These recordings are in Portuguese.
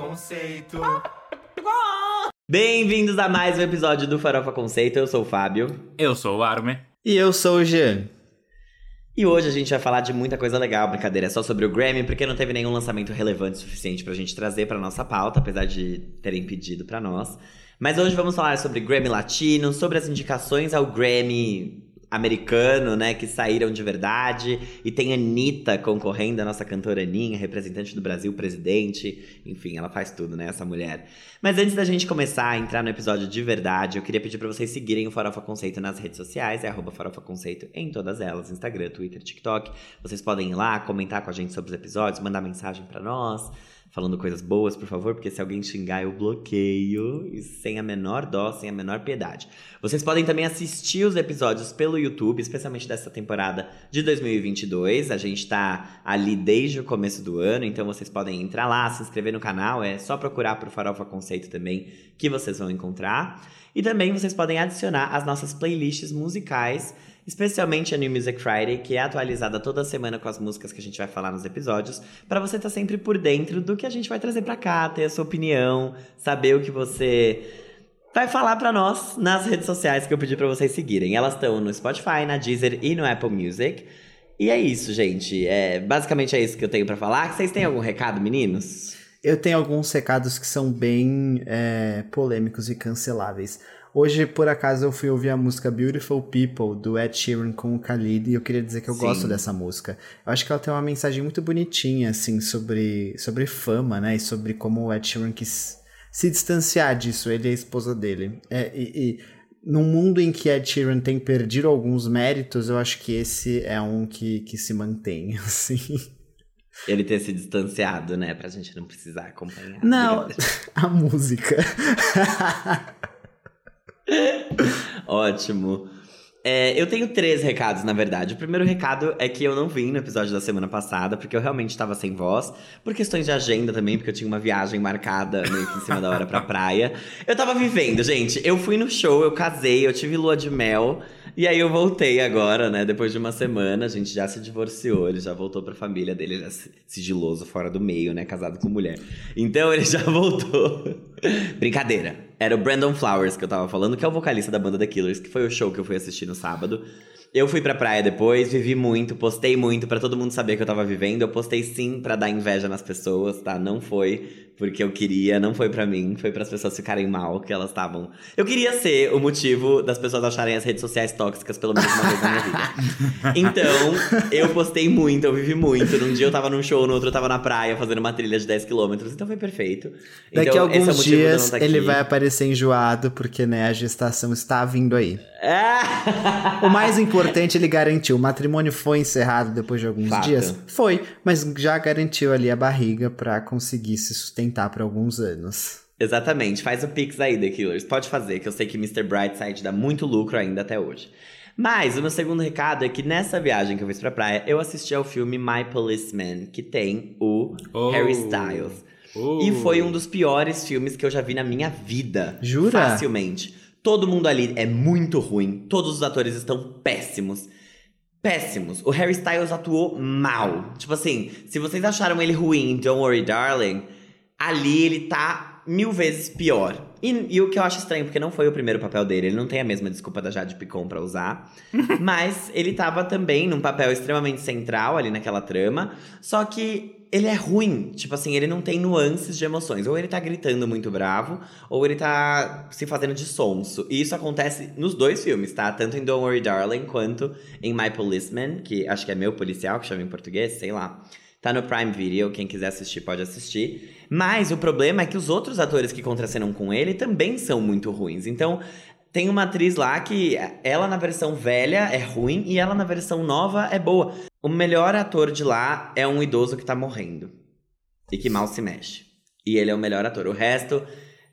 Conceito. Bem-vindos a mais um episódio do Farofa Conceito. Eu sou o Fábio. Eu sou o Arme. E eu sou o Jean. E hoje a gente vai falar de muita coisa legal. Brincadeira, é só sobre o Grammy, porque não teve nenhum lançamento relevante o suficiente pra gente trazer pra nossa pauta, apesar de terem pedido pra nós. Mas hoje vamos falar sobre Grammy Latino, sobre as indicações ao Grammy americano, né, que saíram de verdade. E tem a Anitta concorrendo, a nossa cantora Aninha, representante do Brasil, presidente. Enfim, ela faz tudo, né, essa mulher. Mas antes da gente começar a entrar no episódio de verdade, eu queria pedir para vocês seguirem o Farofa Conceito nas redes sociais, é arroba Farofa Conceito em todas elas, Instagram, Twitter, TikTok. Vocês podem ir lá, comentar com a gente sobre os episódios, mandar mensagem para nós falando coisas boas, por favor, porque se alguém xingar, eu bloqueio, e sem a menor dó, sem a menor piedade. Vocês podem também assistir os episódios pelo YouTube, especialmente dessa temporada de 2022. A gente tá ali desde o começo do ano, então vocês podem entrar lá, se inscrever no canal, é só procurar por Farofa Conceito também que vocês vão encontrar. E também vocês podem adicionar as nossas playlists musicais especialmente a New Music Friday, que é atualizada toda semana com as músicas que a gente vai falar nos episódios, para você estar tá sempre por dentro do que a gente vai trazer para cá, ter a sua opinião, saber o que você vai falar para nós nas redes sociais que eu pedi para vocês seguirem. Elas estão no Spotify, na Deezer e no Apple Music. E é isso, gente. É, basicamente é isso que eu tenho para falar. Vocês têm algum recado, meninos? Eu tenho alguns recados que são bem é, polêmicos e canceláveis. Hoje, por acaso, eu fui ouvir a música Beautiful People, do Ed Sheeran com o Khalid, e eu queria dizer que eu Sim. gosto dessa música. Eu acho que ela tem uma mensagem muito bonitinha, assim, sobre, sobre fama, né? E sobre como o Ed Sheeran quis se distanciar disso, ele é a esposa dele. É, e, e num mundo em que Ed Sheeran tem perdido alguns méritos, eu acho que esse é um que, que se mantém, assim. Ele ter se distanciado, né? Pra gente não precisar acompanhar. Não, a música. Ótimo. É, eu tenho três recados, na verdade. O primeiro recado é que eu não vim no episódio da semana passada, porque eu realmente estava sem voz. Por questões de agenda também, porque eu tinha uma viagem marcada meio que em cima da hora pra praia. Eu tava vivendo, gente. Eu fui no show, eu casei, eu tive lua de mel. E aí eu voltei agora, né? Depois de uma semana, a gente já se divorciou, ele já voltou pra família dele, ele é sigiloso, fora do meio, né? Casado com mulher. Então ele já voltou. Brincadeira. Era o Brandon Flowers que eu tava falando, que é o vocalista da banda The Killers, que foi o show que eu fui assistir no sábado. Eu fui pra praia depois, vivi muito, postei muito para todo mundo saber que eu tava vivendo. Eu postei sim para dar inveja nas pessoas, tá? Não foi porque eu queria, não foi para mim, foi para as pessoas ficarem mal que elas estavam. Eu queria ser o motivo das pessoas acharem as redes sociais tóxicas pelo menos uma vez na minha vida. Então, eu postei muito, eu vivi muito. Num dia eu tava num show, no outro eu tava na praia fazendo uma trilha de 10 km, então foi perfeito. Daqui então, a alguns é dias tá ele vai aparecer enjoado porque né, a gestação está vindo aí. É. o mais importante ele garantiu, o matrimônio foi encerrado depois de alguns Fato. dias? Foi, mas já garantiu ali a barriga para conseguir se sustentar sustentar por alguns anos. Exatamente. Faz o Pix aí, The Killers. Pode fazer, que eu sei que Mr. Brightside dá muito lucro ainda até hoje. Mas o meu segundo recado é que nessa viagem que eu fiz pra praia, eu assisti ao filme My Policeman, que tem o oh. Harry Styles. Oh. E foi um dos piores filmes que eu já vi na minha vida. Jura? Facilmente. Todo mundo ali é muito ruim. Todos os atores estão péssimos. Péssimos. O Harry Styles atuou mal. Tipo assim, se vocês acharam ele ruim em Don't Worry Darling ali ele tá mil vezes pior. E, e, o que eu acho estranho, porque não foi o primeiro papel dele, ele não tem a mesma desculpa da Jade Picon pra usar. mas ele tava também num papel extremamente central ali naquela trama. Só que ele é ruim. Tipo assim, ele não tem nuances de emoções. Ou ele tá gritando muito bravo, ou ele tá se fazendo de sonso. E isso acontece nos dois filmes, tá? Tanto em Don't Worry Darling quanto em My Policeman, que acho que é meu policial, que chama em português, sei lá. Tá no Prime Video, quem quiser assistir pode assistir. Mas o problema é que os outros atores que contracenam com ele também são muito ruins. Então, tem uma atriz lá que ela na versão velha é ruim e ela na versão nova é boa. O melhor ator de lá é um idoso que tá morrendo e que mal se mexe. E ele é o melhor ator. O resto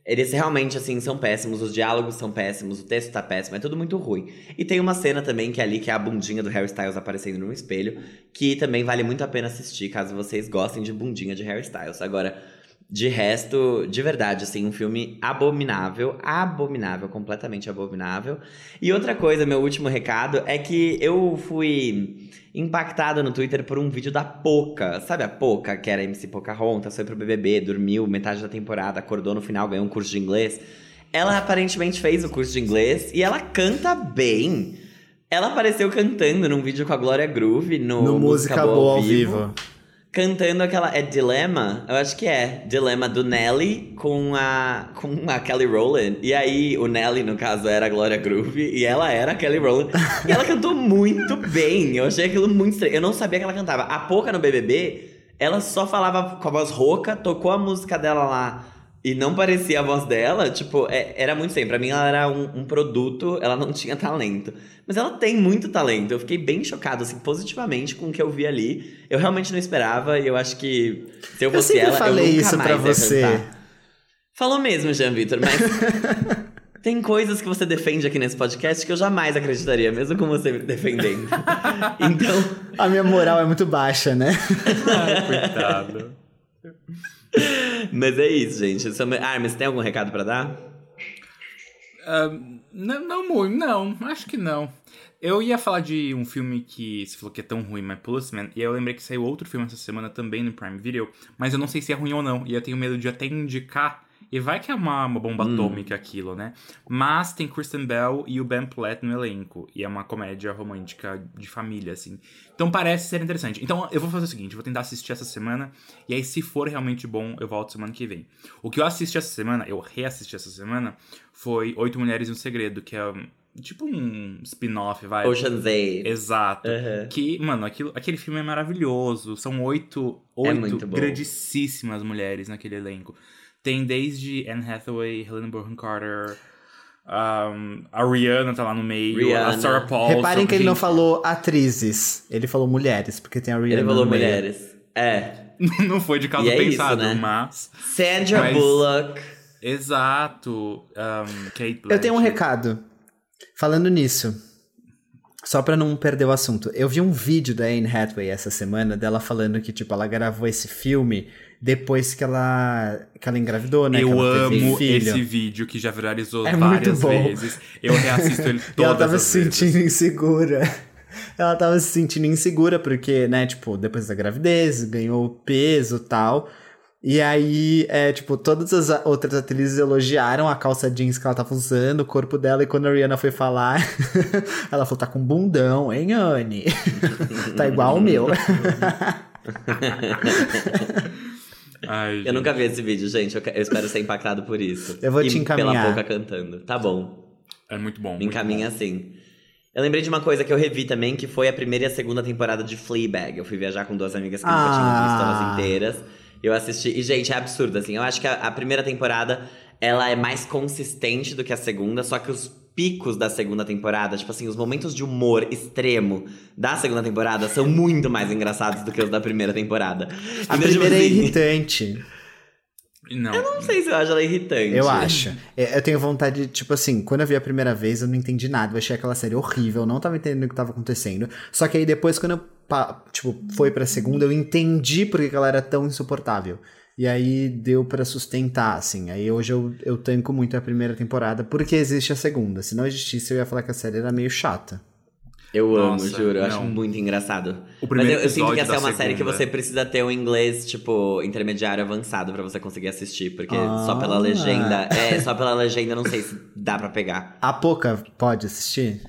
eles realmente, assim, são péssimos, os diálogos são péssimos, o texto tá péssimo, é tudo muito ruim. E tem uma cena também que é ali, que é a bundinha do Harry Styles aparecendo no espelho, que também vale muito a pena assistir, caso vocês gostem de bundinha de Harry Styles. Agora, De resto, de verdade, assim, um filme abominável, abominável, completamente abominável. E outra coisa, meu último recado, é que eu fui impactado no Twitter por um vídeo da Poca. Sabe a Poca, que era MC Pocahontas, foi pro BBB, dormiu metade da temporada, acordou no final, ganhou um curso de inglês. Ela aparentemente fez o curso de inglês e ela canta bem. Ela apareceu cantando num vídeo com a Glória Groove no, no Música, Boa ao vivo. vivo cantando aquela. É Dilema? Eu acho que é. Dilema do Nelly com a, com a Kelly Rowland. E aí, o Nelly, no caso, era a Gloria Groove e ela era a Kelly Rowland. e ela cantou muito bem. Eu achei aquilo muito estranho. Eu não sabia que ela cantava. A pouca no BBB, ela só falava com a voz rouca, tocou a música dela lá e não parecia a voz dela, tipo, é, era muito sempre. Pra mim, ela era um, um, produto, ela não tinha talento. Mas ela tem muito talento. Eu fiquei bem chocado, assim, positivamente com o que eu vi ali. Eu realmente não esperava e eu acho que se eu fosse eu ela, falei eu nunca isso mais pra você. Cantar. Falou mesmo, Jean Vitor, mas. Tem coisas que você defende aqui nesse podcast que eu jamais acreditaria, mesmo com você me defendendo. então. A minha moral é muito baixa, né? Ai, coitado. Mas é isso, gente. Ah, mas tem algum recado para dar? Uh, não, não muito, não. Acho que não. Eu ia falar de um filme que você falou que é tão ruim, mas Policeman, e eu lembrei que saiu outro filme essa semana também no Prime Video, mas eu não sei se é ruim ou não, e eu tenho medo de até indicar e vai que é uma, uma bomba hum. atômica aquilo, né? Mas tem Kristen Bell e o Ben Platt no elenco. E é uma comédia romântica de família, assim. Então parece ser interessante. Então eu vou fazer o seguinte: vou tentar assistir essa semana. E aí, se for realmente bom, eu volto semana que vem. O que eu assisti essa semana, eu reassisti essa semana, foi Oito Mulheres e um Segredo, que é tipo um spin-off, vai. Ocean's Eight. Exato. Uhum. Que, mano, aquilo, aquele filme é maravilhoso. São oito, é oito é grandíssimas mulheres naquele elenco. Tem desde Anne Hathaway, Helena Bonham Carter, um, a Rihanna tá lá no meio, Rihanna. a Sarah Paulson. Reparem que ele não falou atrizes, ele falou mulheres, porque tem a Rihanna Ele falou no mulheres. Meio. É. não foi de causa é pensado, isso, né? mas... Sandra mas... Bullock. Exato. Um, Kate Blanchett. Eu tenho um recado. Falando nisso, só pra não perder o assunto, eu vi um vídeo da Anne Hathaway essa semana dela falando que, tipo, ela gravou esse filme depois que ela, que ela engravidou, né? Eu amo esse vídeo que já viralizou é várias vezes. Eu reassisto ele todas e ela tava se sentindo vezes. insegura. Ela tava se sentindo insegura porque, né, tipo, depois da gravidez, ganhou peso e tal. E aí, é, tipo, todas as outras atrizes elogiaram a calça jeans que ela tava usando, o corpo dela, e quando a Rihanna foi falar, ela falou, tá com bundão, hein, Anne? tá igual o meu. Ai, eu nunca vi esse vídeo, gente. Eu, eu, espero ser impactado por isso. Eu vou e te encaminhar. Pela boca cantando. Tá bom. É muito bom. Me encaminha assim. Eu lembrei de uma coisa que eu revi também, que foi a primeira e a segunda temporada de Fleabag. Eu fui viajar com duas amigas que ah. nunca tinham visto elas inteiras. Eu assisti. E, gente, é absurdo, assim. Eu acho que a, a primeira temporada ela é mais consistente do que a segunda, só que os picos da segunda temporada, tipo assim, os momentos de humor extremo da segunda temporada são muito mais engraçados do que os da primeira temporada. A então, primeira tipo é assim, irritante. Não. Eu não sei se eu acho ela irritante. Eu acho. É, eu tenho vontade de, tipo assim, quando eu vi a primeira vez, eu não entendi nada. Eu achei aquela série horrível, não tava entendendo o que tava acontecendo. Só que aí depois, quando eu, tipo, foi pra segunda, eu entendi porque ela era tão insuportável. E aí deu para sustentar, assim. Aí hoje eu, eu tanco muito a primeira temporada porque existe a segunda. Se não existisse, eu ia falar que a série era meio chata. Eu Nossa, amo, juro. Eu acho muito engraçado. O primeiro Mas eu, eu sinto que essa é uma segunda. série que você precisa ter um inglês, tipo, intermediário avançado para você conseguir assistir. Porque ah. só pela legenda. É, só pela legenda não sei se dá para pegar. A Poca pode assistir?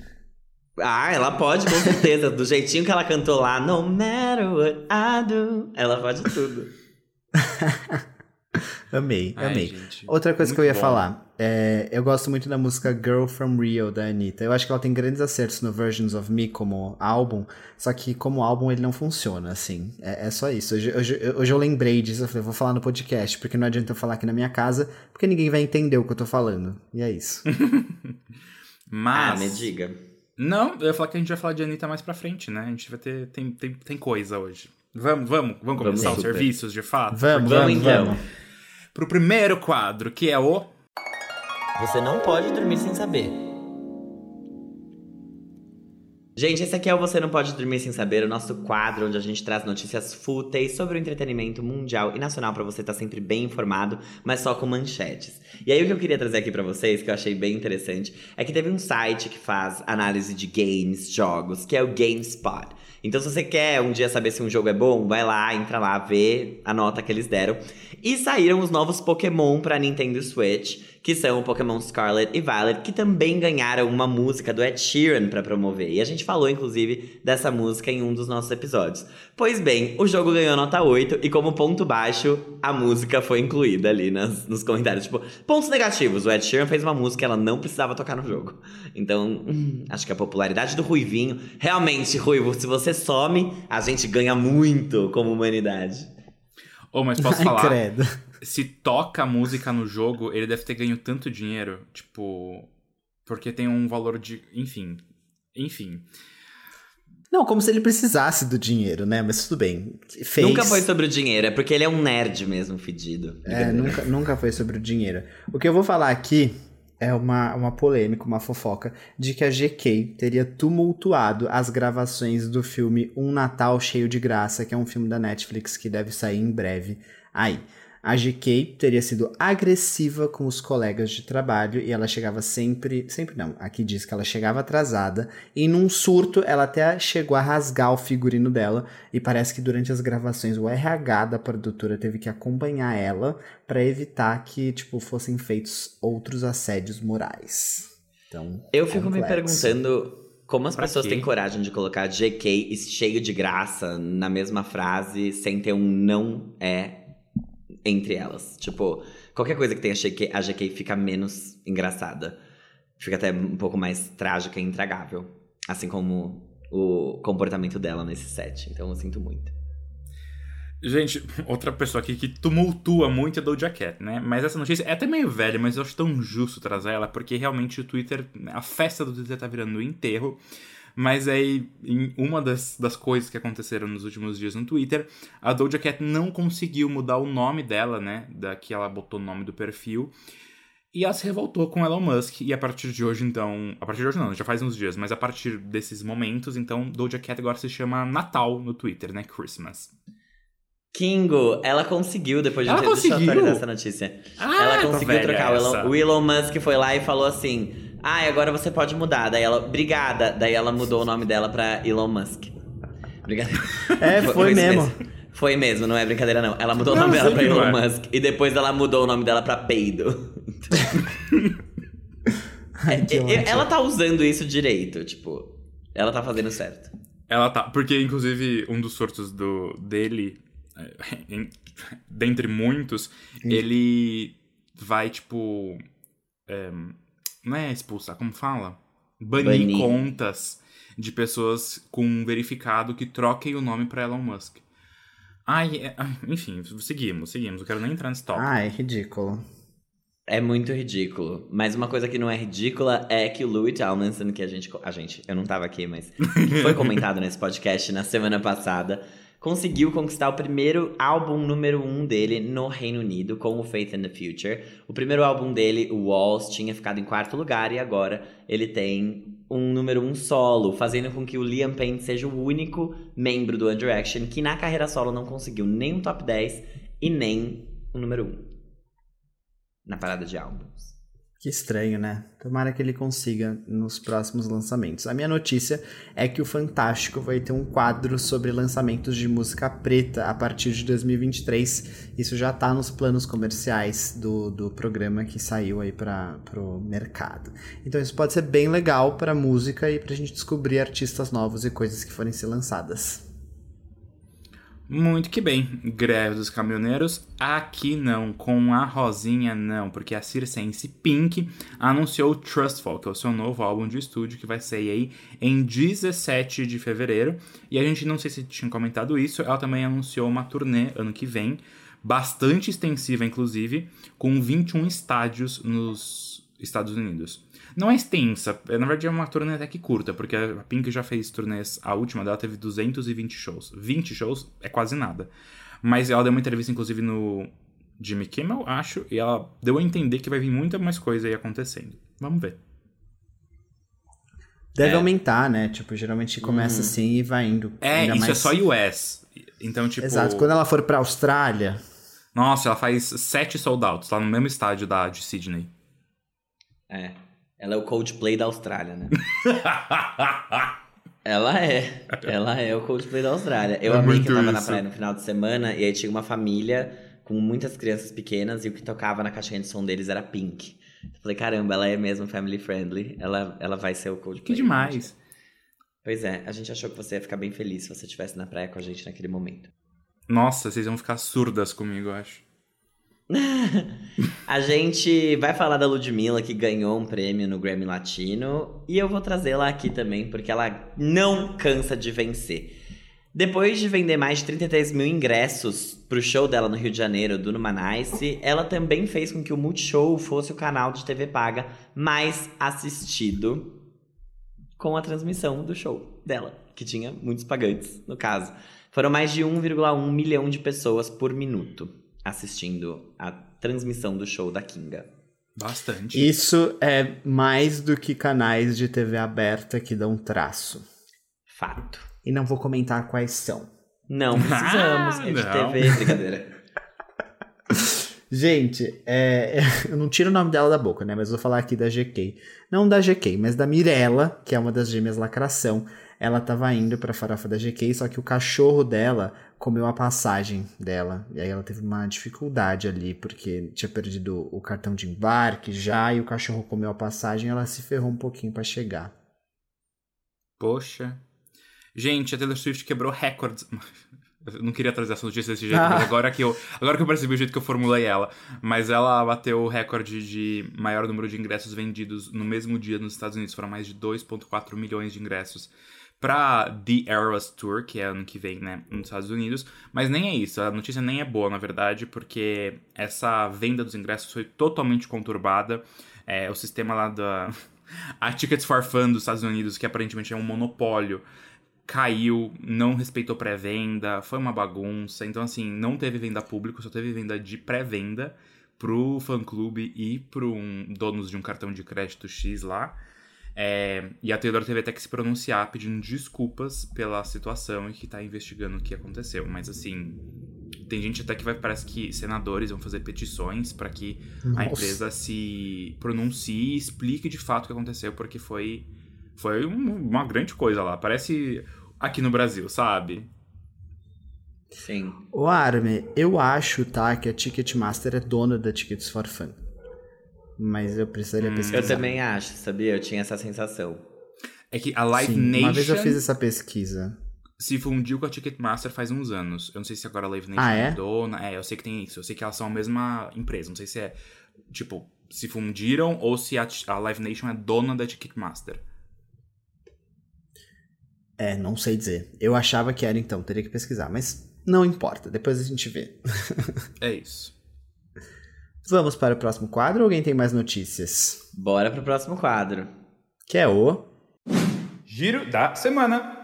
Ah, ela pode, com certeza. Do jeitinho que ela cantou lá, No matter what I do, ela pode tudo. amei, Ai, amei. Gente, Outra coisa que eu ia bom. falar. É, eu gosto muito da música Girl From Rio, da Anitta. Eu acho que ela tem grandes acertos no Versions of Me como álbum, só que como álbum ele não funciona, assim. É, é só isso. Hoje, hoje, hoje, eu lembrei disso, eu falei, vou falar no podcast, porque não adianta eu falar aqui na minha casa, porque ninguém vai entender o que eu tô falando. E é isso. Mas... Ah, me diga. Não, eu ia falar que a gente vai falar de Anitta mais pra frente, né? A gente vai ter... Tem, tem, tem coisa hoje. Vamos, vamos, vamos começar vamos, os serviços de fato? Vamos, vamos, então. Vamos. Pro primeiro quadro, que é o. Você não pode dormir sem saber. Gente, esse aqui é o Você Não Pode Dormir Sem Saber, o nosso quadro onde a gente traz notícias fúteis sobre o entretenimento mundial e nacional para você estar tá sempre bem informado, mas só com manchetes. E aí o que eu queria trazer aqui para vocês, que eu achei bem interessante, é que teve um site que faz análise de games, jogos, que é o GameSpot. Então, se você quer um dia saber se um jogo é bom, vai lá, entra lá, vê a nota que eles deram. E saíram os novos Pokémon para Nintendo Switch que são o Pokémon Scarlet e Violet, que também ganharam uma música do Ed Sheeran para promover. E a gente falou, inclusive, dessa música em um dos nossos episódios. Pois bem, o jogo ganhou nota 8 e, como ponto baixo, a música foi incluída ali nas, nos comentários. Tipo, pontos negativos: o Ed Sheeran fez uma música que ela não precisava tocar no jogo. Então, hum, acho que a popularidade do Ruivinho. Realmente, Ruivo, se você some, a gente ganha muito como humanidade. Ô, oh, mas posso falar? Ai, credo se toca música no jogo, ele deve ter ganho tanto dinheiro, tipo. Porque tem um valor de. Enfim. Enfim. Não, como se ele precisasse do dinheiro, né? Mas tudo bem. Fez... Nunca foi sobre o dinheiro, é porque ele é um nerd mesmo, fedido. É, nunca, nunca foi sobre o dinheiro. O que eu vou falar aqui é uma, uma polêmica, uma fofoca, de que a GK teria tumultuado as gravações do filme Um Natal Cheio de Graça, que é um filme da Netflix que deve sair em breve. Aí. A GK teria sido agressiva com os colegas de trabalho e ela chegava sempre, sempre não, aqui diz que ela chegava atrasada e num surto ela até chegou a rasgar o figurino dela e parece que durante as gravações o RH da produtora teve que acompanhar ela para evitar que, tipo, fossem feitos outros assédios morais. Então, eu fico complexo. me perguntando como as pra pessoas quê? têm coragem de colocar GK cheio de graça na mesma frase sem ter um não é entre elas. Tipo, qualquer coisa que tenha GK, a GK fica menos engraçada. Fica até um pouco mais trágica e intragável. Assim como o comportamento dela nesse set. Então eu sinto muito. Gente, outra pessoa aqui que tumultua muito é Doja Cat, né? Mas essa notícia é até meio velha, mas eu acho tão justo trazer ela, porque realmente o Twitter, a festa do Twitter tá virando um enterro. Mas aí, em uma das, das coisas que aconteceram nos últimos dias no Twitter, a Doja Cat não conseguiu mudar o nome dela, né? Da que ela botou o nome do perfil. E ela se revoltou com Elon Musk. E a partir de hoje, então. A partir de hoje não, já faz uns dias, mas a partir desses momentos, então, Doja Cat agora se chama Natal no Twitter, né? Christmas. Kingo, ela conseguiu, depois de ela ter conseguiu? essa notícia. Ah, ela conseguiu trocar. O Elon, o Elon Musk foi lá e falou assim: ah, agora você pode mudar. Daí ela, obrigada. Daí ela mudou o nome dela pra Elon Musk. Obrigada. É, foi, foi mesmo. mesmo. Foi mesmo, não é brincadeira não. Ela mudou não, o nome dela pra Elon é. Musk. E depois ela mudou o nome dela pra Peido. Ai, é, ela tá usando isso direito, tipo. Ela tá fazendo certo. Ela tá. Porque, inclusive, um dos surtos do, dele, é, dentre muitos, ele vai, tipo. É, não é expulsar, como fala? Banir, Banir. contas de pessoas com verificado que troquem o nome para Elon Musk. Ai, é, enfim, seguimos, seguimos. Eu quero nem entrar nesse tópico. Ah, é ridículo. É muito ridículo. Mas uma coisa que não é ridícula é que o Louis Tomlinson, que a gente. A gente, eu não tava aqui, mas foi comentado nesse podcast na semana passada conseguiu conquistar o primeiro álbum número um dele no Reino Unido com o Faith in the Future. O primeiro álbum dele, o Walls, tinha ficado em quarto lugar e agora ele tem um número um solo, fazendo com que o Liam Payne seja o único membro do One Direction que na carreira solo não conseguiu nem um top 10 e nem um número um na parada de álbuns. Que estranho, né? Tomara que ele consiga nos próximos lançamentos. A minha notícia é que o Fantástico vai ter um quadro sobre lançamentos de música preta a partir de 2023. Isso já tá nos planos comerciais do, do programa que saiu aí para o mercado. Então isso pode ser bem legal para música e para a gente descobrir artistas novos e coisas que forem ser lançadas. Muito que bem, greve dos caminhoneiros, aqui não, com a Rosinha não, porque a Circense Pink anunciou Trustful, que é o seu novo álbum de estúdio que vai sair aí em 17 de fevereiro. E a gente não sei se tinha comentado isso, ela também anunciou uma turnê ano que vem, bastante extensiva inclusive, com 21 estádios nos Estados Unidos. Não é extensa, é, na verdade é uma turnê até que curta, porque a Pink já fez turnês, a última dela teve 220 shows. 20 shows é quase nada. Mas ela deu uma entrevista, inclusive, no Jimmy Kimmel, acho, e ela deu a entender que vai vir muita mais coisa aí acontecendo. Vamos ver. Deve é. aumentar, né? Tipo, geralmente começa hum. assim e vai indo. É, isso é mais... é só US. Então, tipo. Exato. Quando ela for pra Austrália. Nossa, ela faz sete soldados lá no mesmo estádio da, de Sydney. É. Ela é o Coldplay da Austrália, né? ela é. Ela é o Coldplay da Austrália. Eu é amei que eu tava isso. na praia no final de semana e aí tinha uma família com muitas crianças pequenas e o que tocava na caixinha de som deles era Pink. Eu falei, caramba, ela é mesmo family friendly. Ela, ela vai ser o Coldplay. Que demais. Pois é, a gente achou que você ia ficar bem feliz se você estivesse na praia com a gente naquele momento. Nossa, vocês vão ficar surdas comigo, eu acho. a gente vai falar da Ludmilla, que ganhou um prêmio no Grammy Latino. E eu vou trazê-la aqui também, porque ela não cansa de vencer. Depois de vender mais de 33 mil ingressos pro show dela no Rio de Janeiro, do Numanice, ela também fez com que o Multishow fosse o canal de TV paga mais assistido com a transmissão do show dela, que tinha muitos pagantes, no caso. Foram mais de 1,1 milhão de pessoas por minuto assistindo a transmissão do show da Kinga. Bastante. Isso é mais do que canais de TV aberta que dão traço. Fato. E não vou comentar quais são. Não precisamos, ah, é de não. TV, brincadeira. Gente, é, eu não tiro o nome dela da boca, né? Mas vou falar aqui da GK. Não da GK, mas da Mirella, que é uma das gêmeas lacração. Ela tava indo pra farofa da GK, só que o cachorro dela comeu a passagem dela. E aí ela teve uma dificuldade ali, porque tinha perdido o cartão de embarque já, e o cachorro comeu a passagem, ela se ferrou um pouquinho para chegar. Poxa. Gente, a Taylor Swift quebrou recordes. Eu não queria trazer essa notícia desse jeito, ah. mas agora que, eu, agora que eu percebi o jeito que eu formulei ela. Mas ela bateu o recorde de maior número de ingressos vendidos no mesmo dia nos Estados Unidos. Foram mais de 2,4 milhões de ingressos para The Eras Tour, que é ano que vem, né, nos Estados Unidos. Mas nem é isso, a notícia nem é boa, na verdade, porque essa venda dos ingressos foi totalmente conturbada. É, o sistema lá da. A Tickets for Fun dos Estados Unidos, que aparentemente é um monopólio, caiu, não respeitou pré-venda, foi uma bagunça. Então, assim, não teve venda público, só teve venda de pré-venda pro fã-clube e pro um, donos de um cartão de crédito X lá. É, e a Taylor teve até que se pronunciar pedindo desculpas pela situação e que tá investigando o que aconteceu. Mas assim, tem gente até que vai, parece que senadores vão fazer petições para que Nossa. a empresa se pronuncie e explique de fato o que aconteceu, porque foi, foi uma grande coisa lá. Parece aqui no Brasil, sabe? Sim. O Arme, eu acho, tá, que a Ticketmaster é dona da Tickets for Fun mas eu precisaria hum. pesquisar. Eu também acho, sabia? Eu tinha essa sensação. É que a Live Sim, Nation. Uma vez eu fiz essa pesquisa. Se fundiu com a Ticketmaster faz uns anos. Eu não sei se agora a Live Nation ah, é? é dona. É, eu sei que tem isso. Eu sei que elas são a mesma empresa. Não sei se é. Tipo, se fundiram ou se a, a Live Nation é dona da Ticketmaster. É, não sei dizer. Eu achava que era então, teria que pesquisar, mas não importa, depois a gente vê. é isso. Vamos para o próximo quadro ou alguém tem mais notícias? Bora para o próximo quadro. Que é o. Giro da semana.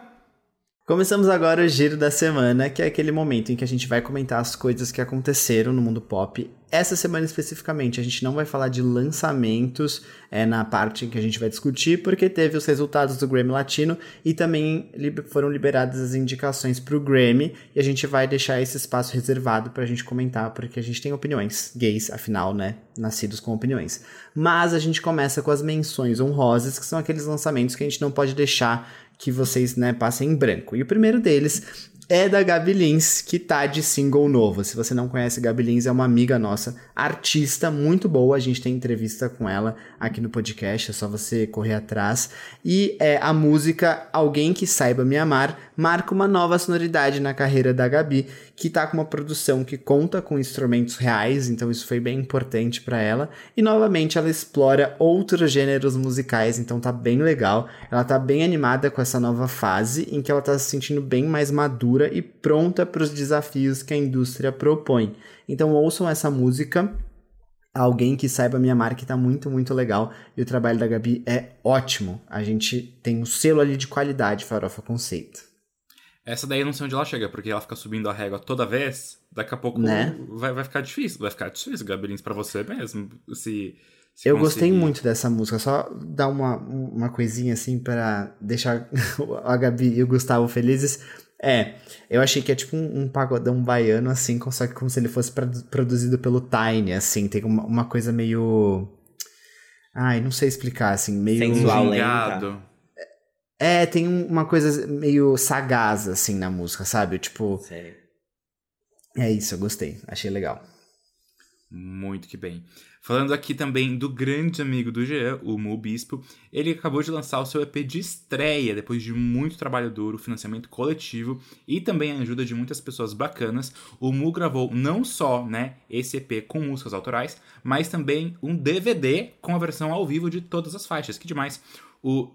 Começamos agora o giro da semana, que é aquele momento em que a gente vai comentar as coisas que aconteceram no mundo pop. Essa semana especificamente, a gente não vai falar de lançamentos é, na parte em que a gente vai discutir, porque teve os resultados do Grammy Latino e também foram liberadas as indicações para o Grammy, e a gente vai deixar esse espaço reservado para a gente comentar, porque a gente tem opiniões gays, afinal, né? Nascidos com opiniões. Mas a gente começa com as menções honrosas, que são aqueles lançamentos que a gente não pode deixar que vocês né, passem em branco. E o primeiro deles é da Gabi Lins, que tá de single novo. Se você não conhece, Gabi Lins é uma amiga nossa, artista muito boa. A gente tem entrevista com ela aqui no podcast, é só você correr atrás. E é, a música Alguém que Saiba Me Amar marca uma nova sonoridade na carreira da Gabi, que tá com uma produção que conta com instrumentos reais, então isso foi bem importante para ela. E novamente ela explora outros gêneros musicais, então tá bem legal. Ela tá bem animada com essa nova fase em que ela tá se sentindo bem mais madura e pronta para os desafios que a indústria propõe. Então ouçam essa música alguém que saiba me amar, que tá muito, muito legal. E o trabalho da Gabi é ótimo. A gente tem um selo ali de qualidade, Farofa Conceito. Essa daí eu não sei onde ela chega, porque ela fica subindo a régua toda vez. Daqui a pouco né? vai, vai ficar difícil. Vai ficar difícil, Gabi Lins, pra você mesmo. Se, Se Eu gostei conseguir. muito dessa música, só dar uma, uma coisinha assim pra deixar a Gabi e o Gustavo felizes. É, eu achei que é tipo um, um pagodão baiano, assim, só que como se ele fosse produ- produzido pelo Tiny, assim, tem uma, uma coisa meio. Ai, não sei explicar, assim, meio. Sensual. lenta. É, tem um- uma coisa meio sagaz, assim, na música, sabe? Tipo, Sei. é isso, eu gostei, achei legal. Muito que bem. Falando aqui também do grande amigo do Jean, o Mu Bispo, ele acabou de lançar o seu EP de estreia, depois de muito trabalho duro, financiamento coletivo e também a ajuda de muitas pessoas bacanas. O Mu gravou não só, né, esse EP com músicas autorais, mas também um DVD com a versão ao vivo de todas as faixas. Que demais! O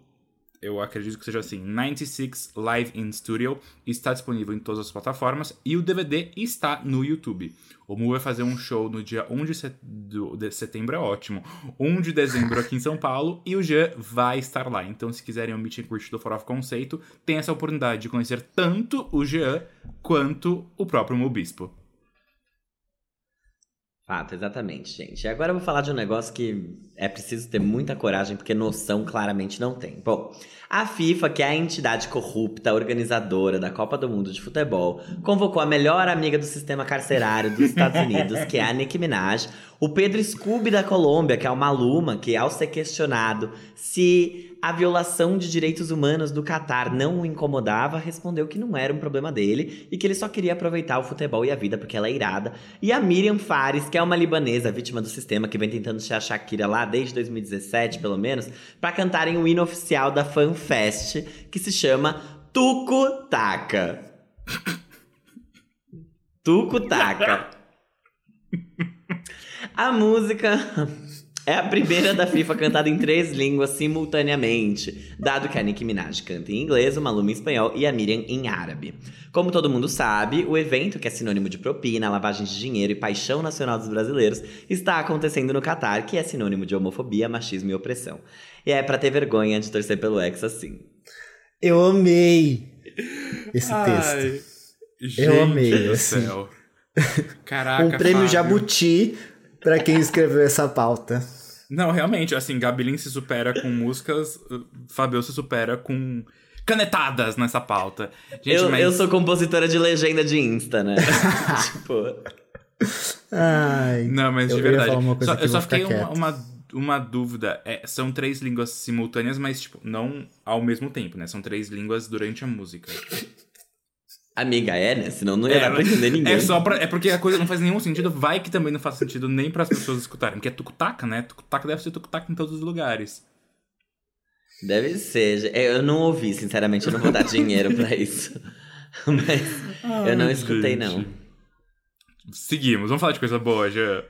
eu acredito que seja assim, 96 Live in Studio, está disponível em todas as plataformas e o DVD está no YouTube. O Mu vai fazer um show no dia 1 de, setembro, é ótimo, 1 de dezembro aqui em São Paulo e o Jean vai estar lá. Então, se quiserem um meet and do Forof Conceito, tem essa oportunidade de conhecer tanto o Jean quanto o próprio Mu Bispo. Fato, exatamente, gente. E agora eu vou falar de um negócio que é preciso ter muita coragem, porque noção claramente não tem. Bom, a FIFA, que é a entidade corrupta organizadora da Copa do Mundo de Futebol, convocou a melhor amiga do sistema carcerário dos Estados Unidos, que é a Nicki Minaj, o Pedro Scooby da Colômbia, que é o Maluma, que ao ser questionado se a violação de direitos humanos do Catar não o incomodava, respondeu que não era um problema dele e que ele só queria aproveitar o futebol e a vida porque ela é irada. E a Miriam Fares, que é uma libanesa vítima do sistema que vem tentando ser a Shakira lá desde 2017, pelo menos, pra cantarem o hino oficial da FanFest, que se chama Tuco Taca. Tuco Taca. A música é a primeira da FIFA cantada em três línguas simultaneamente, dado que a Nicki Minaj canta em inglês, o Maluma em espanhol e a Miriam em árabe. Como todo mundo sabe, o evento, que é sinônimo de propina, lavagem de dinheiro e paixão nacional dos brasileiros, está acontecendo no Catar, que é sinônimo de homofobia, machismo e opressão. E é pra ter vergonha de torcer pelo ex assim. Eu amei esse texto. gente amei, do assim. céu. Caraca, um prêmio Fábio. Jabuti pra quem escreveu essa pauta. Não, realmente, assim, Gabilin se supera com músicas, Fabio se supera com canetadas nessa pauta. Gente, eu, mas... eu sou compositora de legenda de Insta, né? tipo. Ai. Não, mas de verdade. falar uma coisa Só- eu só fiquei uma, uma, uma dúvida. É, são três línguas simultâneas, mas, tipo, não ao mesmo tempo, né? São três línguas durante a música. Amiga, é, né? Senão não ia dar pra entender ninguém. É só pra. É porque a coisa não faz nenhum sentido. Vai que também não faz sentido nem pras pessoas escutarem. Porque é tucutaca, né? Tucutaca deve ser tucutaca em todos os lugares. Deve ser. É, Eu não ouvi, sinceramente, eu não vou dar dinheiro pra isso. Mas eu não Ai, escutei, gente. não. Seguimos, vamos falar de coisa boa, já.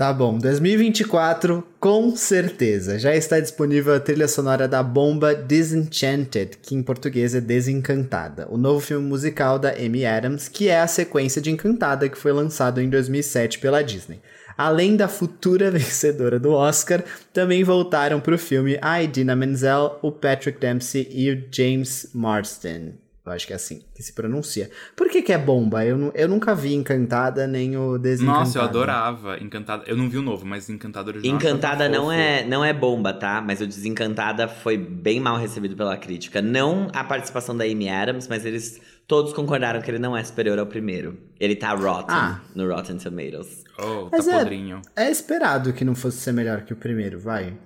Tá bom, 2024, com certeza. Já está disponível a trilha sonora da bomba Disenchanted, que em português é Desencantada, o novo filme musical da Amy Adams, que é a sequência de Encantada que foi lançado em 2007 pela Disney. Além da futura vencedora do Oscar, também voltaram para o filme a Idina Menzel, o Patrick Dempsey e o James Marsden. Eu acho que é assim que se pronuncia. Por que, que é bomba? Eu, eu nunca vi Encantada nem o Desencantada. Nossa, eu adorava Encantada. Eu não vi o novo, mas Encantada original. eu Encantada não fofo. é, não é bomba, tá? Mas o Desencantada foi bem mal recebido pela crítica. Não a participação da Amy Adams, mas eles todos concordaram que ele não é superior ao primeiro. Ele tá rotten Ah. no Rotten Tomatoes. Oh, Mas tá é- podrinho. É esperado que não fosse ser melhor que o primeiro, vai.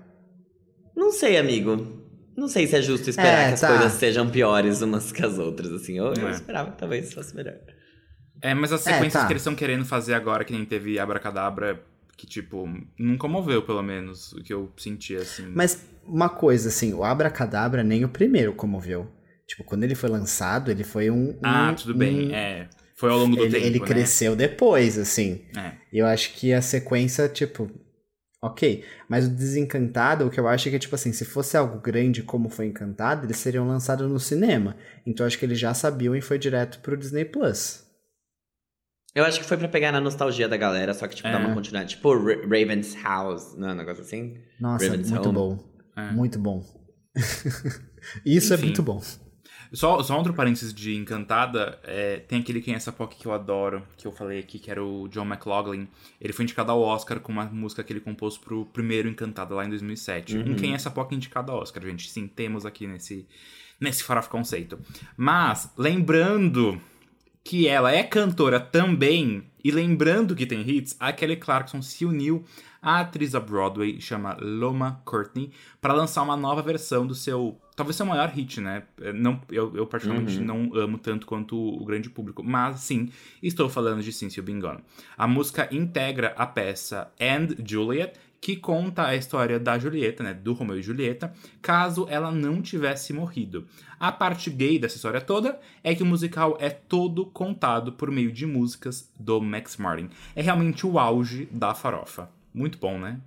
Não sei, amigo. Não sei se é justo esperar É, que as tá. coisas sejam piores umas que as outras, assim. Eu, eu É. esperava que talvez fosse melhor. É, mas as sequências tá. que eles estão querendo fazer agora, que nem teve Abracadabra, que, tipo, não comoveu, pelo menos, o que eu senti, assim. Mas uma coisa, assim, o Abracadabra nem o primeiro comoveu. Tipo, quando ele foi lançado, ele foi um. Ah, um- tudo bem, um- é. Foi ao longo do ele, tempo, ele né? cresceu depois, assim. É. E eu acho que a sequência, tipo. Ok. Mas o Desencantado, o que eu acho é que, tipo assim, se fosse algo grande como foi Encantado, eles seriam lançados no cinema. Então eu acho que eles já sabiam e foi direto pro Disney Plus. Eu acho que foi pra pegar na nostalgia da galera, só que, tipo, dar É. uma continuidade. Tipo, Ra- Raven's House, não é um negócio assim? Nossa, Raven's muito Home. bom. É. Muito bom. Isso Enfim. é muito bom. Só, só outro parênteses de Encantada, é, tem aquele Quem é essa POC que eu adoro, que eu falei aqui, que era o John McLaughlin. Ele foi indicado ao Oscar com uma música que ele compôs pro primeiro Encantada lá em 2007. Uhum. Um Quem é essa POC indicado ao Oscar, gente. Sim, temos aqui nesse, nesse Farofa Conceito. Mas, lembrando que ela é cantora também, e lembrando que tem hits, a Kelly Clarkson se uniu à atriz da Broadway, chama Loma Courtney, para lançar uma nova versão do seu. Talvez seu maior hit, né? Não, eu, eu particularmente Uhum. não amo tanto quanto o grande público, mas sim, estou falando de Since You've Been Gone. A música integra a peça And Juliet, que conta a história da Julieta, né, do Romeu e Julieta, caso ela não tivesse morrido. A parte gay dessa história toda é que o musical é todo contado por meio de músicas do Max Martin. É realmente o auge da farofa. Muito bom, né?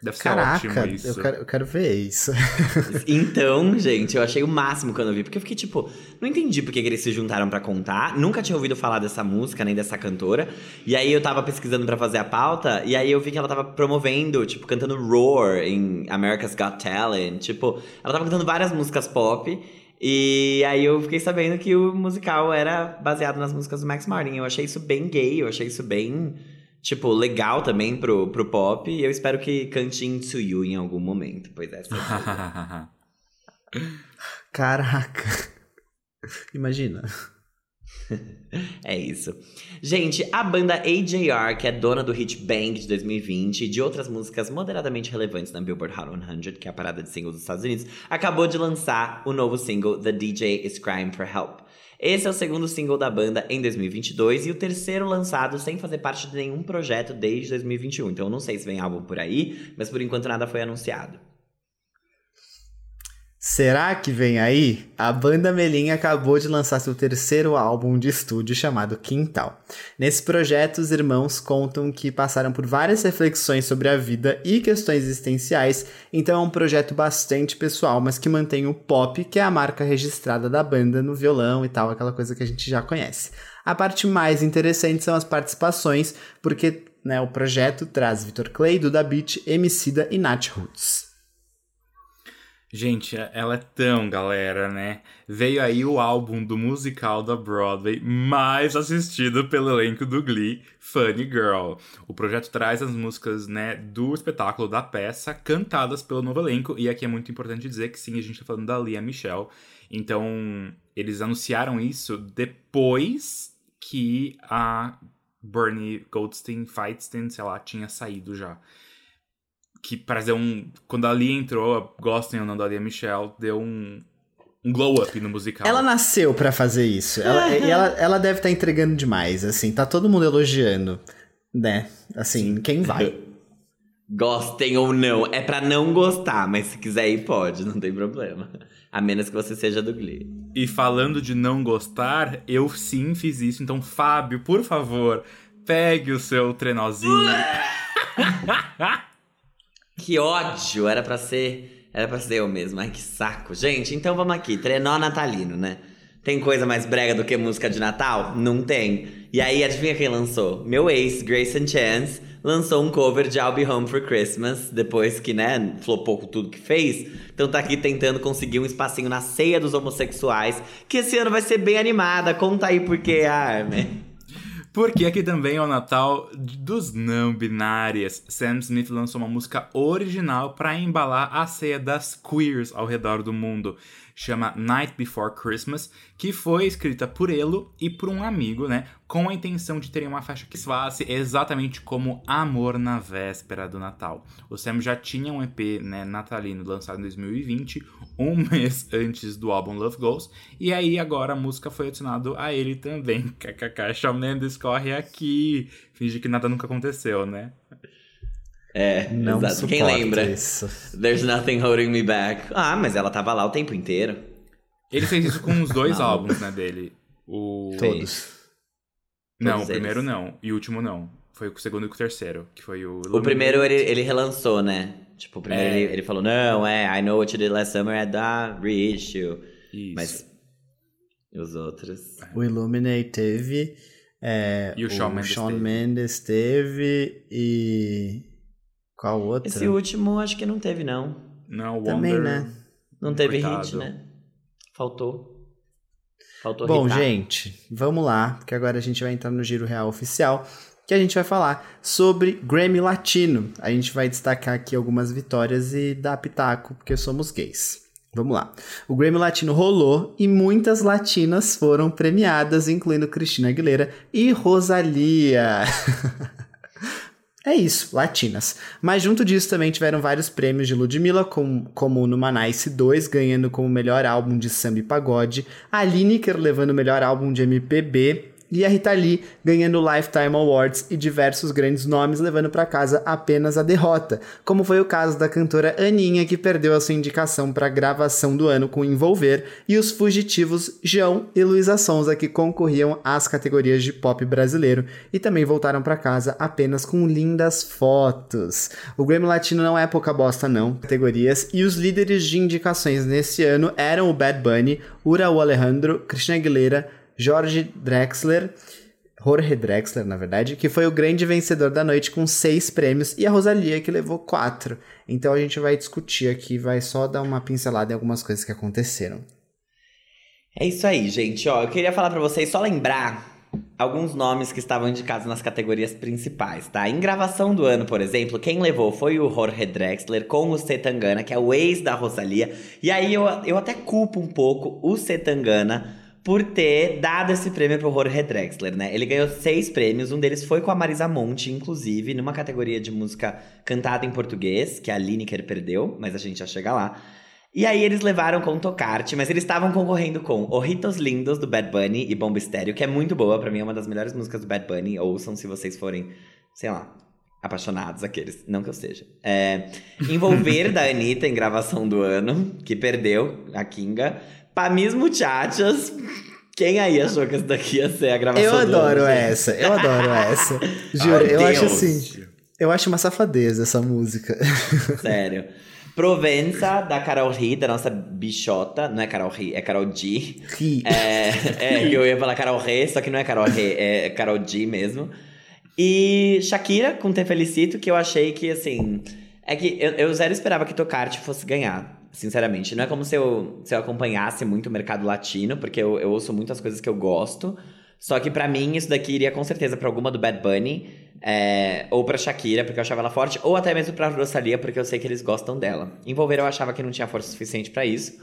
Deve ser Caraca, ótimo isso. eu quero, eu quero ver isso. Então, gente, eu achei o máximo quando eu vi. Porque eu fiquei tipo, não entendi por que que eles se juntaram pra contar. Nunca tinha ouvido falar dessa música, nem dessa cantora. E aí eu tava pesquisando pra fazer a pauta. E aí eu vi que ela tava promovendo, tipo, cantando Roar em America's Got Talent. Tipo, ela tava cantando várias músicas pop. E aí eu fiquei sabendo que o musical era baseado nas músicas do Max Martin. Eu achei isso bem gay, eu achei isso bem, tipo, legal também pro, pro pop. E eu espero que cante Into You em algum momento. Pois é. Caraca. Imagina. É isso. Gente, a banda AJR, que é dona do hit Bang de 2020 e de outras músicas moderadamente relevantes na Billboard Hot 100, que é a parada de singles dos Estados Unidos, acabou de lançar o novo single The DJ Is Crying for Help. Esse é o segundo single da banda em 2022 e o terceiro lançado sem fazer parte de nenhum projeto desde 2021. Então eu não sei se vem álbum por aí, mas por enquanto nada foi anunciado. Será que vem aí? A banda Melim acabou de lançar seu terceiro álbum de estúdio chamado Quintal. Nesse projeto, os irmãos contam que passaram por várias reflexões sobre a vida e questões existenciais, então é um projeto bastante pessoal, mas que mantém o pop, que é a marca registrada da banda no violão e tal, aquela coisa que a gente já conhece. A parte mais interessante são as participações, porque né, o projeto traz Vitor Clay, Duda Beat, Emicida e Nat Roots. Gente, ela é tão galera, né? Veio aí o álbum do musical da Broadway mais assistido pelo elenco do Glee, Funny Girl. O projeto traz as músicas, né, do espetáculo da peça cantadas pelo novo elenco e aqui é muito importante dizer que sim, a gente tá falando da Lia Michelle. Então, eles anunciaram isso depois que a Bernie Goldstein, Feitstein, sei lá, tinha saído já que para dizer um. Quando a Lia entrou, gostem ou não da Lia Michelle, deu um, um glow up no musical. Ela nasceu pra fazer isso. Ela, e ela, ela deve estar entregando demais, assim. Tá todo mundo elogiando, né? Assim, quem vai? Gostem ou não. É pra não gostar, mas se quiser ir, pode, não tem problema. A menos que você seja do Glee. E falando de não gostar, eu sim fiz isso. Então, Fábio, por favor, pegue o seu trenozinho. Que ódio! Era pra ser. Era pra ser eu mesmo. Ai, que saco. Gente, então vamos aqui. Trenó natalino, né? Tem coisa mais brega do que música de Natal? Não tem. E aí, adivinha quem lançou? Meu ex, Grayson Chance, lançou um cover de I'll Be Home for Christmas, depois que, né, flopou com tudo que fez. Então tá aqui tentando conseguir um espacinho na ceia dos homossexuais, que esse ano vai ser bem animada. Conta aí por quê, Armin. Porque aqui também é o Natal dos não binárias. Sam Smith lançou uma música original para embalar a ceia das queers ao redor do mundo. Chama Night Before Christmas, que foi escrita por ele e por um amigo, né? Com a intenção de terem uma faixa que soasse exatamente como Amor na Véspera do Natal. O Sam já tinha um EP né, natalino lançado em 2020, um mês antes do álbum Love Goes, e aí agora a música foi adicionada a ele também. KKK, Shawn Mendes corre aqui. Finge que nada nunca aconteceu, né? É, Não exato. Quem lembra? isso. There's nothing holding me back. Ah, mas ela tava lá o tempo inteiro. Ele fez isso com os dois álbuns, né, dele. O... Todos. Não, Todos o primeiro eles. não. E o último não. Foi o segundo e o terceiro, que foi o... O primeiro ele, ele relançou, né? Tipo, o primeiro É. ele, ele falou, não, é, I know what you did last summer at the reissue. Isso. Mas os outros. O Illuminate teve. é, E o Shawn Mendes teve. Mendes teve. E. Qual outra? Esse último acho que não teve, não. Não, o Também, Wonder... né? Não teve Coitado. hit, né? Faltou. Faltou Bom, Rita. gente, vamos lá, porque agora a gente vai entrar no giro real oficial, que a gente vai falar sobre Grammy Latino. A gente vai destacar aqui algumas vitórias e dar pitaco, porque somos gays. Vamos lá. O Grammy Latino rolou e muitas latinas foram premiadas, incluindo Cristina Aguilera e Rosalia. É isso, latinas. Mas junto disso também tiveram vários prêmios de Ludmilla, com, como no Manice 2, ganhando como melhor álbum de samba e pagode, a Lineker levando o melhor álbum de MPB, e a Rita Lee ganhando Lifetime Awards e diversos grandes nomes levando para casa apenas a derrota, como foi o caso da cantora Aninha que perdeu a sua indicação para gravação do ano com Envolver e os fugitivos João e Luísa Sonza que concorriam às categorias de pop brasileiro e também voltaram para casa apenas com lindas fotos. O Grammy Latino não é pouca bosta não, categorias e os líderes de indicações nesse ano eram o Bad Bunny, Ura Alejandro, Christina Aguilera, Jorge Drexler, Jorge Drexler, na verdade, que foi o grande vencedor da noite com seis prêmios, e a Rosalia, que levou quatro. Então a gente vai discutir aqui, vai só dar uma pincelada em algumas coisas que aconteceram. É isso aí, gente. Ó, eu queria falar pra vocês, só lembrar alguns nomes que estavam indicados nas categorias principais, tá? Em gravação do ano, por exemplo, quem levou foi o Jorge Drexler com o Setangana, que é o ex da Rosalia. E aí eu, eu até culpo um pouco o Setangana por ter dado esse prêmio pro Jorge Drexler, né? Ele ganhou seis prêmios, um deles foi com a Marisa Monte, inclusive, numa categoria de música cantada em português, que a Lineker perdeu, mas a gente já chega lá. E aí eles levaram com Tocarte, mas eles estavam concorrendo com Orritos Lindos, do Bad Bunny, e Bomba Estéreo, que é muito boa, pra mim é uma das melhores músicas do Bad Bunny. Ouçam se vocês forem, sei lá, apaixonados aqueles. Não que eu seja. É, Envolver, da Anitta, em gravação do ano, que perdeu a Kinga. Pamis Muchachas. Quem aí achou que essa daqui ia ser a gravação Eu do adoro gente? essa, eu adoro essa. Juro, Ai, eu acho Deus. assim. Eu acho uma safadeza essa música. Sério. Provença, da Carol Ri, da nossa bichota. Não é Carol Ri, é Carol G. Ri. É, é, eu ia falar Carol Rê, só que não é Carol Rê, é Carol G mesmo. E Shakira com Te Felicito, que eu achei que, assim... É que eu, eu zero esperava que Tocarte fosse ganhar, sinceramente. Não é como se eu, se eu acompanhasse muito o mercado latino, porque eu, eu ouço muitas coisas que eu gosto. Só que pra mim, isso daqui iria com certeza pra alguma do Bad Bunny. é, ou pra Shakira, porque eu achava ela forte. Ou até mesmo pra Rosalia, porque eu sei que eles gostam dela. Envolver eu achava que não tinha força suficiente pra isso.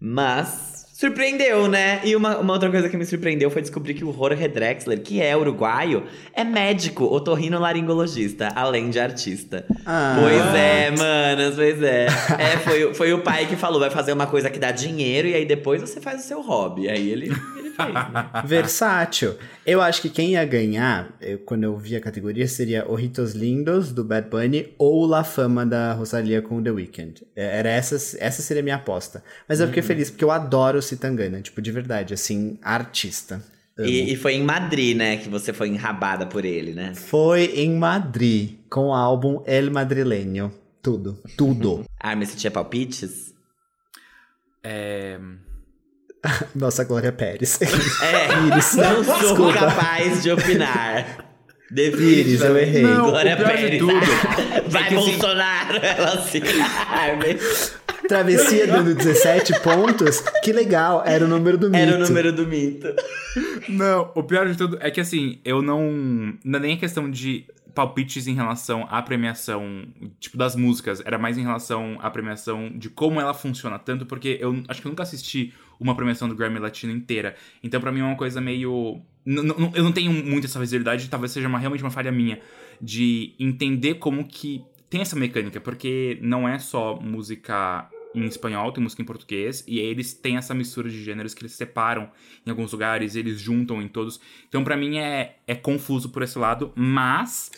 Mas surpreendeu, né? E uma, uma outra coisa que me surpreendeu foi descobrir que o Jorge Drexler, que é uruguaio, é médico, otorrinolaringologista, além de artista. Ah. Pois é, manas, pois é. É, foi, foi o pai que falou, vai fazer uma coisa que dá dinheiro e aí depois você faz o seu hobby. Aí ele, ele fez, né? Versátil. Eu acho que quem ia ganhar, eu- quando eu vi a categoria, seria Orritos Lindos, do Bad Bunny, ou La Fama, da Rosalia com The Weeknd. É, Era essa, essa seria a minha aposta. Mas eu fiquei feliz, porque eu adoro o Citangana, tipo, de verdade, assim, artista. E, e foi em Madrid, né, que você foi enrabada por ele, né? Foi em Madrid, com o álbum El Madrileño. Tudo, tudo. Ah, mas você tinha palpites? É... Nossa, Glória Pérez. É, Iris, não sou desculpa. capaz de opinar. Iris, eu errei. Não, Glória o pior de Pérez. tudo Vai é que, assim, Bolsonaro! Ela assim. Ai, mas Travessia dando 17 pontos. Que legal, era o número do mito. Era o número do mito. Não, o pior de tudo é que assim, eu não. Não é nem a questão de palpites em relação à premiação, tipo, das músicas. Era mais em relação à premiação de como ela funciona. Tanto porque eu acho que eu nunca assisti uma premiação do Grammy Latino inteira. Então, pra mim, é uma coisa meio. Eu não tenho muito essa visibilidade, talvez seja uma, realmente uma falha minha, de entender como que tem essa mecânica, porque não é só música em espanhol, tem música em português, e eles têm essa mistura de gêneros que eles separam em alguns lugares, eles juntam em todos. Então, pra mim, é, é confuso por esse lado, mas.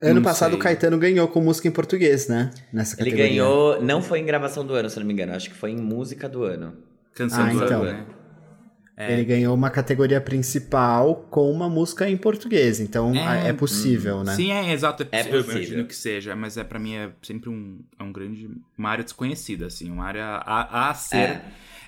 Ano Não passado sei. o Caetano ganhou com música em português, né? Nessa Ele categoria. ganhou. Não foi em gravação do ano, se eu não me engano. Acho que foi em música do ano. Canção Ah, do então. ano, né? É. Ele ganhou uma categoria principal com uma música em português. Então é, possível, né? Sim, é exato. É É possível. Eu possível. imagino que seja, mas é para mim é sempre um, é um grande. Uma área desconhecida, assim, uma área a, a ser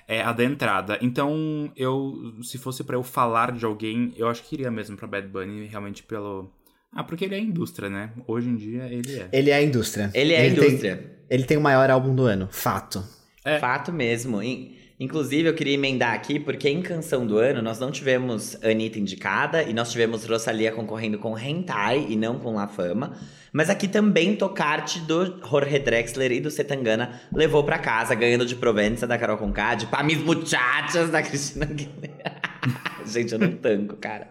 é, adentrada. Então, eu. Se fosse pra eu falar de alguém, eu acho que iria mesmo pra Bad Bunny, realmente pelo. Ah, porque ele é indústria, né? Hoje em dia ele é. Ele é a indústria. Ele é a tem- indústria. ele tem o maior álbum do ano, fato. É. Fato mesmo. In- Inclusive, eu queria emendar aqui, porque em Canção do Ano nós não tivemos Anitta indicada e nós tivemos Rosalia concorrendo com Hentai e não com La Fama. Mas aqui também Tocarte do Jorge Drexler e do Setangana levou para casa, ganhando de Provença da Carol Conká, de Pa Mis Muchachas da Cristina Aguilera. Gente, eu não tanco, cara.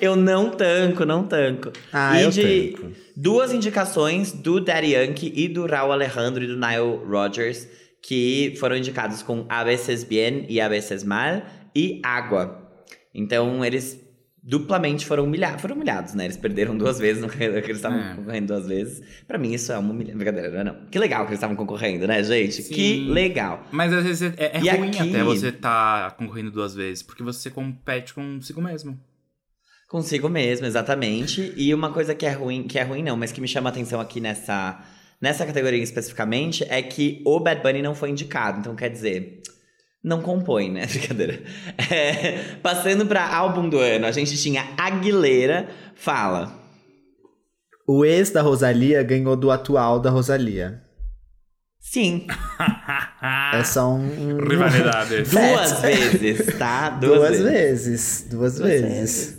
Eu não tanco, não tanco. Ah, e eu de tanco. duas indicações do Daddy Yankee e do Raul Alejandro e do Nile Rodgers, que foram indicados com A Veces Bien e A Veces Mal e Água. Então, eles duplamente foram humilhados. Foram humilhados, né? Eles perderam duas vezes, no que eles estavam É. concorrendo duas vezes. Pra mim, isso é uma humilhação. Brincadeira, não é não. Que legal que eles estavam concorrendo, né, gente? Sim. Que legal. Mas às vezes é, é E ruim aqui- até você tá concorrendo duas vezes, porque você compete consigo mesmo. Consigo mesmo, exatamente. E uma coisa que é ruim, que é ruim não, mas que me chama a atenção aqui nessa, nessa categoria especificamente, é que o Bad Bunny não foi indicado. Então, quer dizer, não compõe, né? Brincadeira. É, passando pra álbum do ano, a gente tinha Aguilera, fala. O ex da Rosalia ganhou do atual da Rosalia. Sim, É só um. Rivalidade. duas vezes, tá? Duas, vezes. Duas, Duas vezes.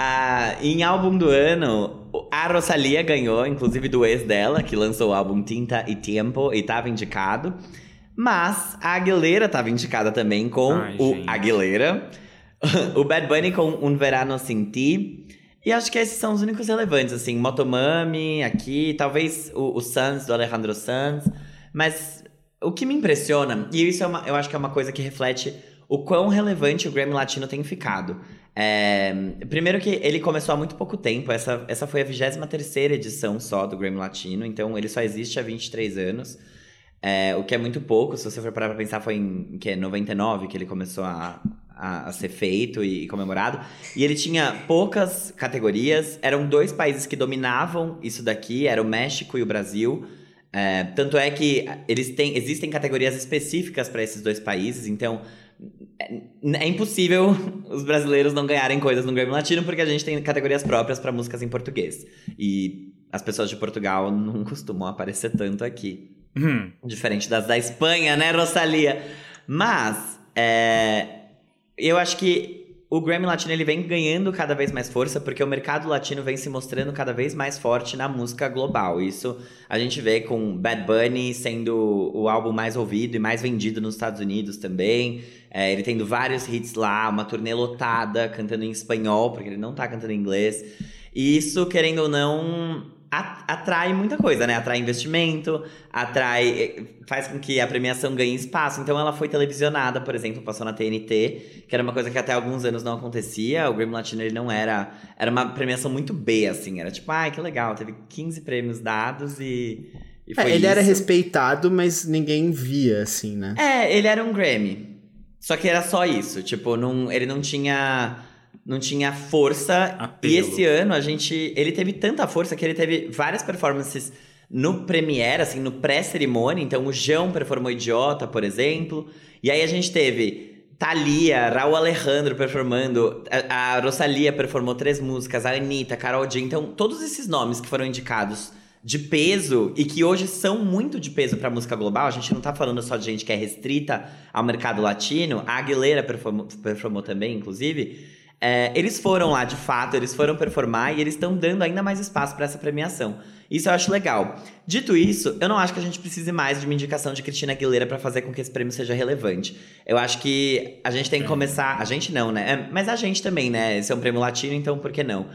Ah, em álbum do ano, a Rosalia ganhou, inclusive do ex dela, que lançou o álbum Tinta e Tempo e tava indicado. Mas a Aguilera tava indicada também com Ai, o gente. Aguilera. o Bad Bunny com Um Verano Sem Ti. E acho que esses são os únicos relevantes, assim. Motomami aqui, talvez o, o Sans, do Alejandro Sanz. Mas o que me impressiona, e isso é uma, eu acho que é uma coisa que reflete o quão relevante o Grammy Latino tem ficado. É, primeiro que ele começou há muito pouco tempo, essa, essa foi a 23 edição só do Grammy Latino, então ele só existe há 23 anos. É, o que é muito pouco, se você for parar pra pensar, foi em que, 99 que ele começou a, a, a ser feito e, comemorado. E ele tinha poucas categorias, eram dois países que dominavam isso daqui, era o México e o Brasil. É, tanto é que eles têm, existem categorias específicas para esses dois países, então é, impossível os brasileiros não ganharem coisas no Grammy Latino, porque a gente tem categorias próprias para músicas em português. E as pessoas de Portugal não costumam aparecer tanto aqui. Hum, Diferente das da Espanha, né, Rosalia? Mas, é, eu acho que o Grammy Latino ele vem ganhando cada vez mais força, porque o mercado latino vem se mostrando cada vez mais forte na música global. Isso a gente vê com Bad Bunny sendo o álbum mais ouvido e mais vendido nos Estados Unidos também. É, ele tendo vários hits lá, uma turnê lotada, cantando em espanhol, porque ele não tá cantando em inglês. E isso, querendo ou não, atrai muita coisa, né? Atrai investimento, atrai. eh, faz com que a premiação ganhe espaço. Então ela foi televisionada, por exemplo, passou na TNT, que era uma coisa que até alguns anos não acontecia. O Grammy Latino ele não era. Era uma premiação muito B, assim. Era tipo, ai, que legal, teve 15 prêmios dados e. e É, ele era isso. respeitado, mas ninguém via, assim, né? É, ele era um Grammy. Só que era só isso. Tipo, não, ele não tinha. Não tinha força. Apelo. E esse ano a gente. Ele teve tanta força que ele teve várias performances no Premiere, assim, no pré-cerimônia. Então o João performou Idiota, por exemplo. E aí a gente teve Thalia, Raul Alejandro performando, a, a Rosalia performou três músicas, a Anitta, a Carol G. Então, todos esses nomes que foram indicados de peso e que hoje são muito de peso pra música global, a gente não tá falando só de gente que é restrita ao mercado latino, a Aguilera performou, performou também, inclusive. É, eles foram lá de fato, eles foram performar e eles estão dando ainda mais espaço pra essa premiação. Isso eu acho legal. Dito isso, eu não acho que a gente precise mais de uma indicação de Cristina Aguilera pra fazer com que esse prêmio seja relevante. Eu acho que a gente tem que começar. A gente não, né? É, mas a gente também, né? Esse é um prêmio latino, então por que não?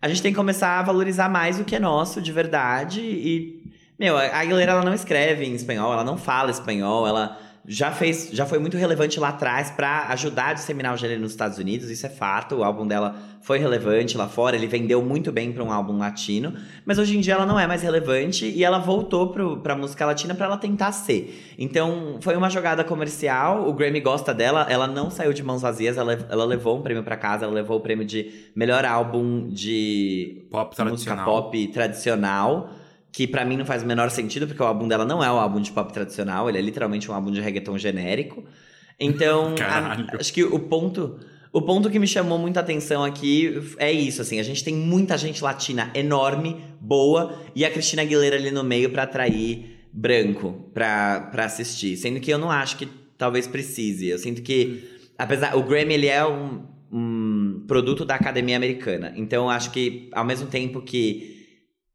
A gente tem que começar a valorizar mais o que é nosso de verdade e. Meu, a Aguilera ela não escreve em espanhol, ela não fala espanhol, ela já fez, já foi muito relevante lá atrás pra ajudar a disseminar o gênero nos Estados Unidos, isso é fato. O álbum dela foi relevante lá fora, ele vendeu muito bem pra um álbum latino, mas hoje em dia ela não é mais relevante e ela voltou pro, pra música latina pra ela tentar ser. Então, foi uma jogada comercial, o Grammy gosta dela, ela não saiu de mãos vazias, ela, ela levou um prêmio pra casa, ela levou o prêmio de melhor álbum de pop música pop tradicional, que pra mim não faz o menor sentido, porque o álbum dela não é um álbum de pop tradicional, ele é literalmente um álbum de reggaeton genérico. Então, a- acho que o ponto, o ponto que me chamou muita atenção aqui é isso, assim, a gente tem muita gente latina enorme, boa, e a Cristina Aguilera ali no meio pra atrair branco pra, pra assistir, sendo que eu não acho que talvez precise. Eu sinto que, apesar. O Grammy, ele é um, um produto da academia americana. Então, eu acho que, ao mesmo tempo que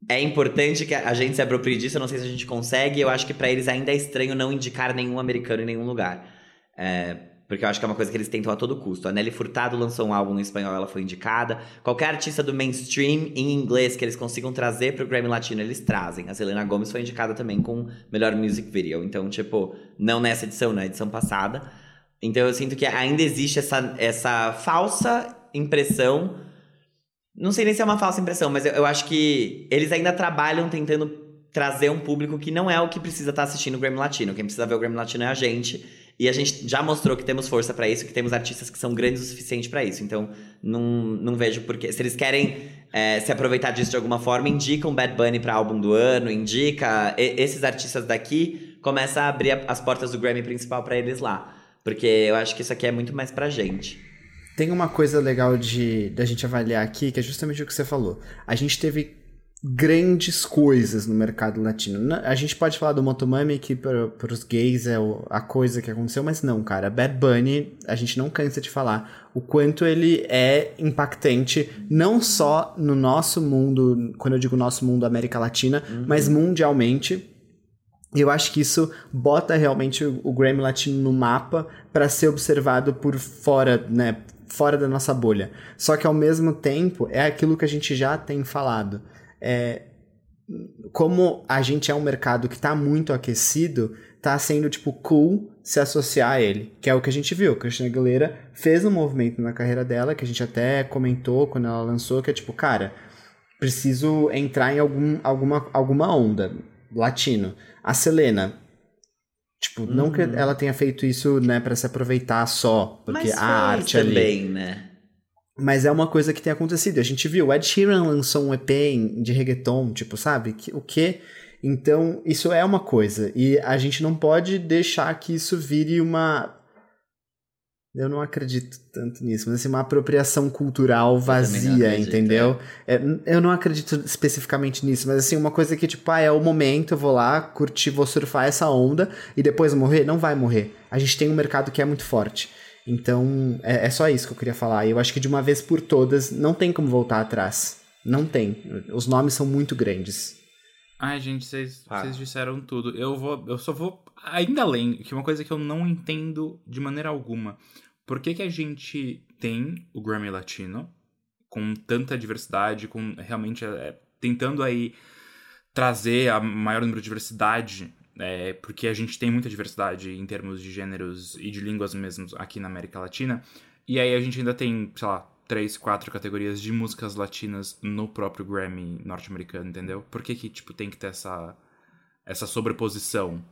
é importante que a gente se aproprie disso, eu não sei se a gente consegue, eu acho que para eles ainda é estranho não indicar nenhum americano em nenhum lugar. É, porque eu acho que é uma coisa que eles tentam a todo custo. A Nelly Furtado lançou um álbum em espanhol, ela foi indicada. Qualquer artista do mainstream em inglês que eles consigam trazer pro Grammy Latino, eles trazem. A Selena Gomez foi indicada também com melhor music video. Então, tipo, não nessa edição, na edição passada. Então eu sinto que ainda existe essa, essa falsa impressão. Não sei nem se é uma falsa impressão, mas eu, eu acho que eles ainda trabalham tentando trazer um público que não é o que precisa estar assistindo o Grammy Latino. Quem precisa ver o Grammy Latino é a gente. E a gente já mostrou que temos força para isso, que temos artistas que são grandes o suficiente para isso. Então, não, não vejo porquê. Se eles querem é, se aproveitar disso de alguma forma, indicam Bad Bunny para álbum do ano, indica e, esses artistas daqui, começa a abrir as portas do Grammy principal para eles lá. Porque eu acho que isso aqui é muito mais pra gente. Tem uma coisa legal de da gente avaliar aqui, que é justamente o que você falou. A gente teve grandes coisas no mercado latino. A gente pode falar do Motomami, que para os gays é a coisa que aconteceu, mas não, cara. Bad Bunny, a gente não cansa de falar o quanto ele é impactante, não só no nosso mundo, quando eu digo nosso mundo América Latina, uhum. mas mundialmente. E eu acho que isso bota realmente o Grammy Latino no mapa para ser observado por fora, né? Fora da nossa bolha. Só que ao mesmo tempo é aquilo que a gente já tem falado é, como a gente é um mercado que está muito aquecido, tá sendo, tipo, cool se associar a ele. Que é o que a gente viu. A Christina Aguilera fez um movimento na carreira dela, que a gente até comentou quando ela lançou, que é tipo, cara, preciso entrar em algum, alguma, alguma onda latino. A Selena, tipo, uhum. não que uhum. ela tenha feito isso, né, para se aproveitar só, porque Mas a arte também, ali. né? Mas é uma coisa que tem acontecido. A gente viu, o Ed Sheeran lançou um EP de reggaeton, tipo, sabe? O quê? Então, isso é uma coisa. E a gente não pode deixar que isso vire uma. Eu não acredito tanto nisso, mas assim, uma apropriação cultural vazia, acredito, entendeu? É. É, eu não acredito especificamente nisso, mas assim, uma coisa que, tipo, ah, é o momento, eu vou lá, curtir, vou surfar essa onda e depois morrer? Não vai morrer. A gente tem um mercado que é muito forte. Então, é, é, só isso que eu queria falar. Eu acho que de uma vez por todas, não tem como voltar atrás. Não tem. Os nomes são muito grandes. Ai, gente, vocês ah. disseram tudo. Eu vou. Eu só vou ainda além, que é uma coisa que eu não entendo de maneira alguma. Por que, que a gente tem o Grammy Latino com tanta diversidade, com realmente é, tentando aí trazer a maior número de diversidade é, porque a gente tem muita diversidade em termos de gêneros e de línguas mesmo aqui na América Latina. E aí a gente ainda tem, sei lá, três, quatro categorias de músicas latinas no próprio Grammy norte-americano, entendeu? Por que que, tipo, tem que ter essa, essa sobreposição?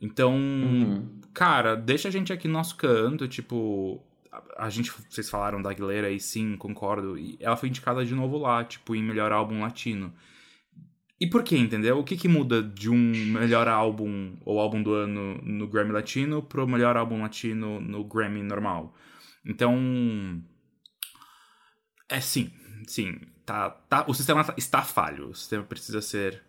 Então, uhum. cara, deixa a gente aqui no nosso canto, tipo... A, a gente, vocês falaram da Aguilera e sim, concordo. E ela foi indicada de novo lá, tipo, em melhor álbum latino. E por que, entendeu? O que, que muda de um melhor álbum ou álbum do ano no Grammy Latino pro melhor álbum latino no Grammy normal? Então. É sim, sim. Tá, tá, o sistema tá, está falho. O sistema precisa ser.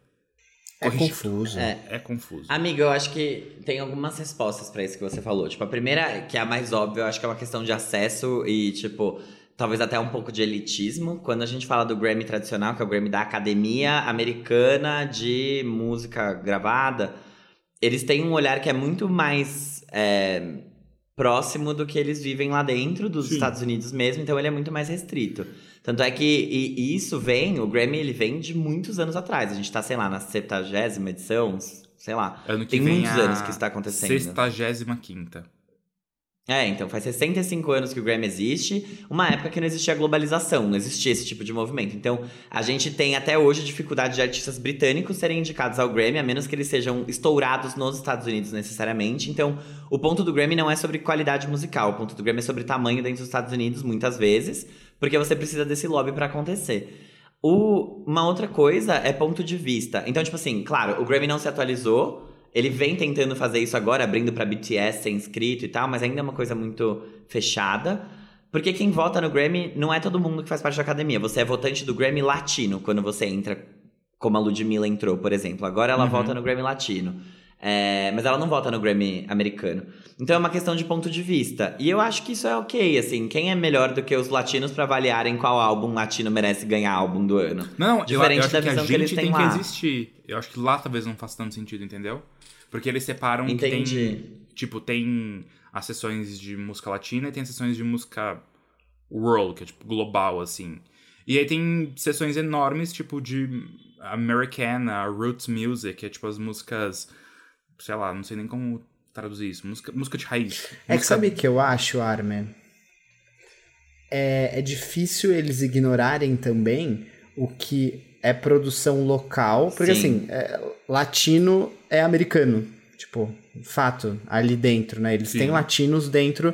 É confuso. É. é confuso. Amiga, eu acho que tem algumas respostas para isso que você falou. Tipo, a primeira, que é a mais óbvia, eu acho que é uma questão de acesso e, tipo, talvez até um pouco de elitismo. Quando a gente fala do Grammy tradicional, que é o Grammy da Academia Americana de Música Gravada, eles têm um olhar que é muito mais é, próximo do que eles vivem lá dentro dos Sim. Estados Unidos mesmo, então ele é muito mais restrito. Tanto é que e, e isso vem, o Grammy ele vem de muitos anos atrás. A gente tá, sei lá, na 70 edição, sei lá. Ano que Tem muitos anos que isso tá acontecendo. 65 é, então faz 65 anos que o Grammy existe, uma época que não existia globalização, não existia esse tipo de movimento. Então, a gente tem até hoje dificuldade de artistas britânicos serem indicados ao Grammy, a menos que eles sejam estourados nos Estados Unidos necessariamente. Então, o ponto do Grammy não é sobre qualidade musical, o ponto do Grammy é sobre tamanho dentro dos Estados Unidos, muitas vezes, porque você precisa desse lobby para acontecer. O, uma outra coisa é ponto de vista. Então, tipo assim, claro, o Grammy não se atualizou, ele vem tentando fazer isso agora, abrindo para BTS ser inscrito e tal, mas ainda é uma coisa muito fechada. Porque quem vota no Grammy não é todo mundo que faz parte da academia. Você é votante do Grammy Latino quando você entra, como a Ludmilla entrou, por exemplo. Agora ela uhum. vota no Grammy Latino. É, mas ela não vota no Grammy americano. Então é uma questão de ponto de vista. E eu acho que isso é ok, assim. Quem é melhor do que os latinos para avaliarem qual álbum latino merece ganhar álbum do ano? Não, Diferente eu, eu acho da visão que a gente que tem lá. que existir. Eu acho que lá talvez não faça tanto sentido, entendeu? Porque eles separam Entendi. que tem. Tipo, tem as sessões de música latina e tem as sessões de música world, que é tipo global, assim. E aí tem sessões enormes, tipo, de Americana, Roots Music, que é tipo as músicas. Sei lá, não sei nem como traduzir isso. Música, música de raiz. É música... que sabe o que eu acho, Armin? É, é difícil eles ignorarem também o que é produção local, porque Sim. assim, é, latino é americano, tipo, fato, ali dentro, né? Eles Sim. têm latinos dentro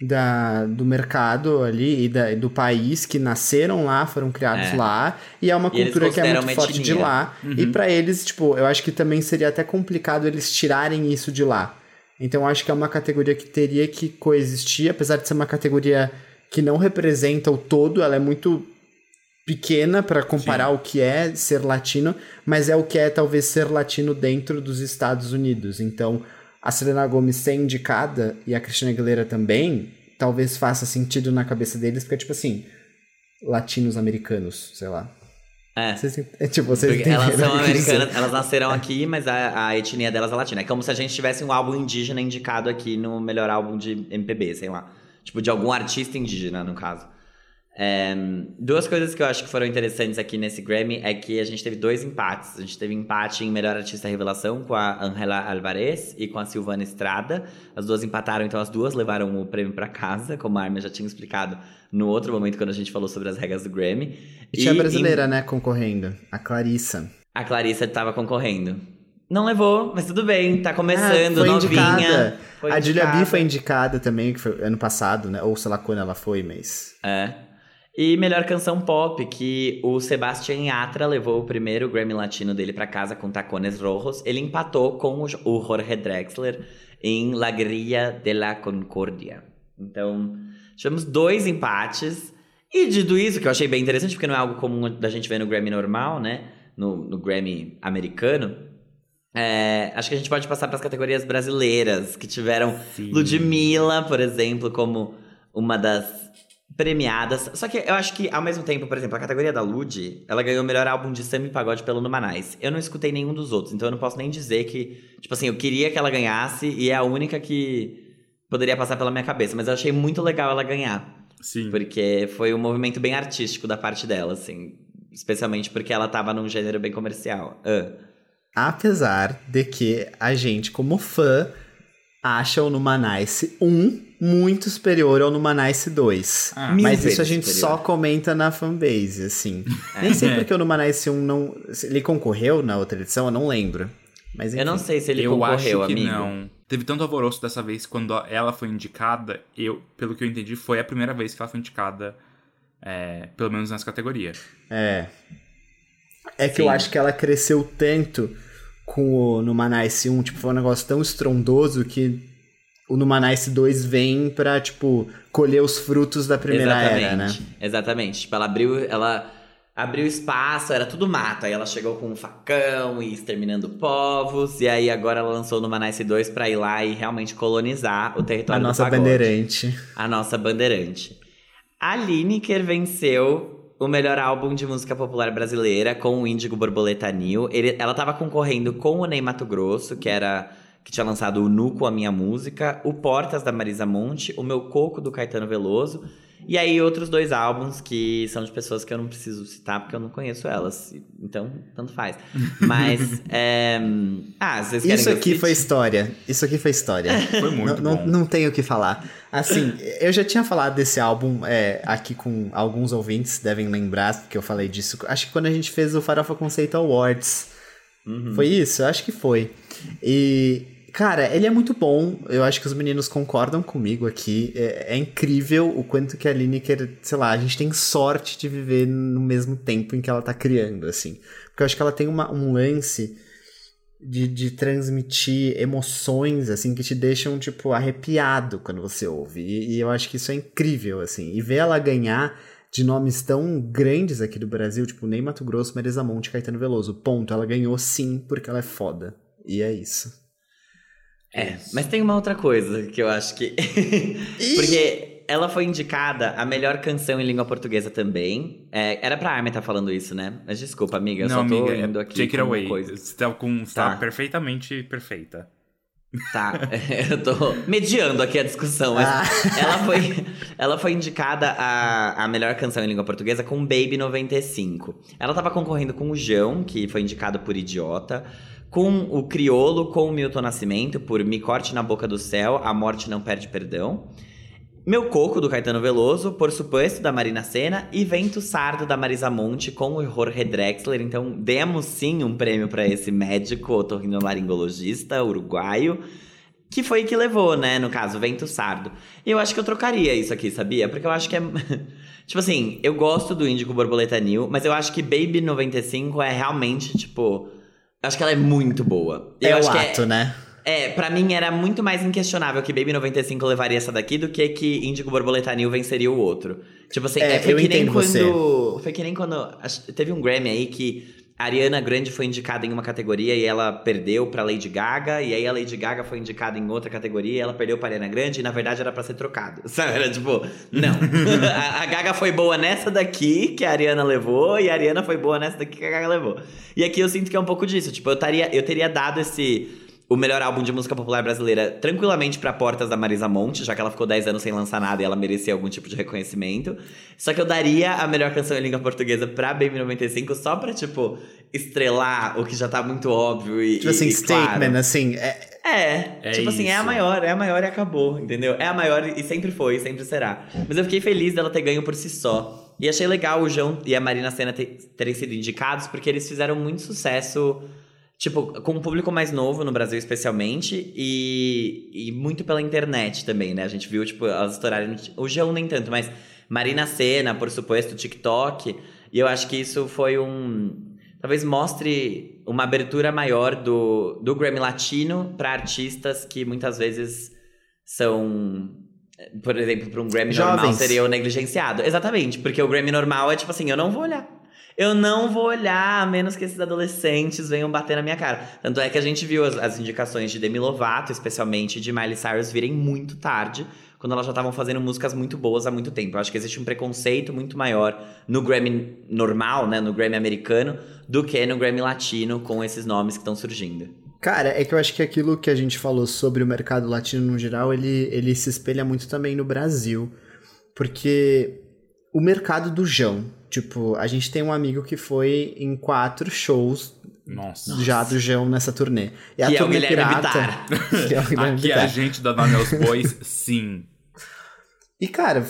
da, do mercado ali e da, do país que nasceram lá, foram criados é. lá, e é uma e cultura que é muito forte de lá. Uhum. E para eles, tipo, eu acho que também seria até complicado eles tirarem isso de lá. Então eu acho que é uma categoria que teria que coexistir, apesar de ser uma categoria que não representa o todo, ela é muito pequena para comparar Sim. o que é ser latino, mas é o que é talvez ser latino dentro dos Estados Unidos. Então, a Selena Gomez ser indicada e a Cristina Aguilera também, talvez faça sentido na cabeça deles, porque tipo assim, latinos americanos, sei lá. É. Vocês, é tipo, vocês elas são americanas, elas nasceram aqui, mas a, a etnia delas é latina. É como se a gente tivesse um álbum indígena indicado aqui no melhor álbum de MPB, sei lá. Tipo, de algum artista indígena, no caso. É, duas coisas que eu acho que foram interessantes aqui nesse Grammy é que a gente teve dois empates. A gente teve empate em Melhor Artista Revelação com a Angela Alvarez e com a Silvana Estrada. As duas empataram, então as duas levaram o prêmio para casa, como a Armin já tinha explicado no outro momento quando a gente falou sobre as regras do Grammy. E, tinha a brasileira, em... né, concorrendo. A Clarissa. A Clarissa estava concorrendo. Não levou, mas tudo bem, tá começando, ah, foi novinha. Indicada. Foi a Julia B foi indicada também, que foi ano passado, né? Ou sei lá quando ela foi, mas. É. E melhor canção pop, que o Sebastian Yatra levou o primeiro Grammy Latino dele para casa com Tacones Rojos. Ele empatou com o Jorge Drexler em La Guerrilla de la Concordia. Então, tivemos dois empates. E dito isso, que eu achei bem interessante, porque não é algo comum da gente ver no Grammy normal, né? No, no Grammy americano. É, acho que a gente pode passar para as categorias brasileiras, que tiveram Sim. Ludmilla, por exemplo, como uma das premiadas. Só que eu acho que, ao mesmo tempo, por exemplo, a categoria da Lud, ela ganhou o melhor álbum de samba e pagode pelo Numanais. Eu não escutei nenhum dos outros, então eu não posso nem dizer que, tipo assim, eu queria que ela ganhasse e é a única que poderia passar pela minha cabeça. Mas eu achei muito legal ela ganhar. Sim. Porque foi um movimento bem artístico da parte dela, assim. Especialmente porque ela tava num gênero bem comercial. Uh. Apesar de que a gente, como fã, acha o Numanice 1 muito superior ao Numanice 2. Ah, Mas isso a gente superior. só comenta na fanbase, assim. É. Nem sei porque o Numanice 1 não. Ele concorreu na outra edição, eu não lembro. Mas, enfim. Eu não sei se ele eu concorreu, acho que amigo. Não. Teve tanto alvoroço dessa vez quando ela foi indicada. Eu, pelo que eu entendi, foi a primeira vez que ela foi indicada, é, pelo menos nessa categoria. É. É que Sim. eu acho que ela cresceu tanto com o Numanice 1, tipo, foi um negócio tão estrondoso que o Numanice 2 vem pra, tipo, colher os frutos da primeira Exatamente. era, né? Exatamente. Tipo, ela abriu, ela abriu espaço, era tudo mato. Aí ela chegou com um facão e exterminando povos. E aí agora ela lançou o Numanice 2 pra ir lá e realmente colonizar o território A nossa bandeirante. A nossa bandeirante. A Lineker venceu o melhor álbum de música popular brasileira com o Índigo Borboleta Nil. Ele, ela tava concorrendo com o Ney Mato Grosso, que era que tinha lançado o Nu com a minha música, o Portas da Marisa Monte, o Meu Coco do Caetano Veloso. E aí, outros dois álbuns que são de pessoas que eu não preciso citar porque eu não conheço elas. Então, tanto faz. Mas. é... Ah, vocês querem Isso aqui foi história. Isso aqui foi história. foi muito não, bom. Não, não tenho o que falar. Assim, eu já tinha falado desse álbum é, aqui com alguns ouvintes, devem lembrar que eu falei disso. Acho que quando a gente fez o Farofa Conceito Awards. Uhum. Foi isso? Acho que foi. E Cara, ele é muito bom. Eu acho que os meninos concordam comigo aqui. É, é, incrível o quanto que a Lineker, sei lá, a gente tem sorte de viver no mesmo tempo em que ela tá criando, assim. Porque eu acho que ela tem uma, um lance de, de transmitir emoções, assim, que te deixam, tipo, arrepiado quando você ouve. E, e eu acho que isso é incrível, assim. E ver ela ganhar de nomes tão grandes aqui do Brasil, tipo Ney Mato Grosso, Marisa Monte, Caetano Veloso. Ponto. Ela ganhou sim porque ela é foda. E é isso. É, mas tem uma outra coisa que eu acho que. Porque ela foi indicada a melhor canção em língua portuguesa também. É, era pra Armin estar tá falando isso, né? Mas desculpa, amiga, eu Não, só tô amiga, indo aqui. Take it com away. coisas. Você tá, com, você tá Tá. perfeitamente perfeita. Tá, eu tô mediando aqui a discussão, mas Ah. ela, foi, ela foi indicada a, a melhor canção em língua portuguesa com Baby 95. Ela tava concorrendo com o João, que foi indicado por Idiota, com o Criolo, com o Milton Nascimento, por Me Corte na Boca do Céu, A Morte Não Perde Perdão. Meu Coco, do Caetano Veloso, Por Suposto, da Marina Senna, e Vento Sardo, da Marisa Monte, com o Jorge Drexler. Então, demos sim um prêmio pra esse médico otorrinolaringologista uruguaio, que foi que levou, né, no caso, Vento Sardo. E eu acho que eu trocaria isso aqui, sabia? Porque eu acho que é... tipo assim, eu gosto do Índico Borboleta New, mas eu acho que Baby 95 é realmente, tipo... Acho que ela é muito boa. Eu É acho o que ato, né? é, pra mim era muito mais inquestionável que Baby 95 levaria essa daqui do que que Índigo Borboleta New venceria o outro. Tipo assim, É, é, foi eu que nem entendo quando. você. Foi que nem quando. Teve um Grammy aí que Ariana Grande foi indicada em uma categoria e ela perdeu pra Lady Gaga, e aí a Lady Gaga foi indicada em outra categoria e ela perdeu pra Ariana Grande, e na verdade era pra ser trocado. Sabe? Era tipo, não. a, a Gaga foi boa nessa daqui que a Ariana levou, e a Ariana foi boa nessa daqui que a Gaga levou. E aqui eu sinto que é um pouco disso. Tipo, eu, taria, eu teria dado esse o melhor álbum de música popular brasileira tranquilamente pra Portas da Marisa Monte, já que ela ficou 10 anos sem lançar nada e ela merecia algum tipo de reconhecimento. Só que eu daria a melhor canção em língua portuguesa pra Baby 95 só pra, tipo, estrelar o que já tá muito óbvio e. Tipo assim, e, e claro. statement, assim. É, É, É tipo assim, é a isso. maior, é a maior e acabou, entendeu? É a maior e sempre foi, e sempre será. Mas eu fiquei feliz dela ter ganho por si só. E achei legal o João e a Marina Senna ter- terem sido indicados, porque eles fizeram muito sucesso, tipo, com um público mais novo no Brasil especialmente, e, e muito pela internet também, né? A gente viu, tipo, elas estourarem. O João nem tanto, mas Marina Senna, por suposto, TikTok. E eu acho que isso foi um talvez mostre uma abertura maior do, do Grammy Latino para artistas que muitas vezes são, por exemplo, para um Grammy normal Jovens. seria o negligenciado. Exatamente, porque o Grammy normal é tipo assim, eu não vou olhar. Eu não vou olhar, a menos que esses adolescentes venham bater na minha cara. Tanto é que a gente viu as, as indicações de Demi Lovato, especialmente de Miley Cyrus, virem muito tarde, quando elas já estavam fazendo músicas muito boas há muito tempo. Eu acho que existe um preconceito muito maior no Grammy normal, né, no Grammy americano, do que no Grammy latino com esses nomes que estão surgindo. Cara, é que eu acho que aquilo que a gente falou sobre o mercado latino no geral, ele, ele se espelha muito também no Brasil. Porque o mercado do Jão, tipo, a gente tem um amigo que foi em quatro shows Nossa. já do Jão nessa turnê. E a Que é o turnê pirata, que é o Guilherme Aqui Bittar. a gente da Nome aos Bois, sim. E, cara,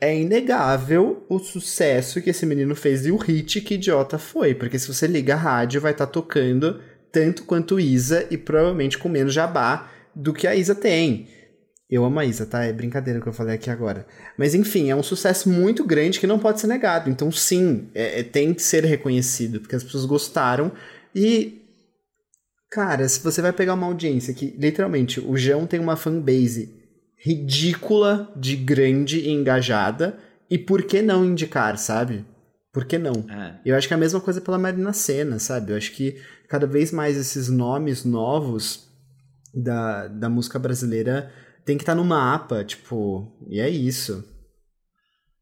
é inegável o sucesso que esse menino fez e o hit que Idiota foi. Porque se você liga a rádio, vai estar tocando tanto quanto Isa e provavelmente com menos jabá do que a Isa tem. Eu amo a Isa, tá? É brincadeira que eu falei aqui agora. Mas enfim, é um sucesso muito grande que não pode ser negado. Então, sim, é- é- tem que ser reconhecido, porque as pessoas gostaram. E, cara, se você vai pegar uma audiência que, literalmente, o João tem uma fanbase ridícula de grande e engajada, e por que não indicar, sabe? Por que não? É. Eu acho que é a mesma coisa pela Marina Senna, sabe? Eu acho que cada vez mais esses nomes novos da, da música brasileira tem que estar no mapa, tipo, e é isso.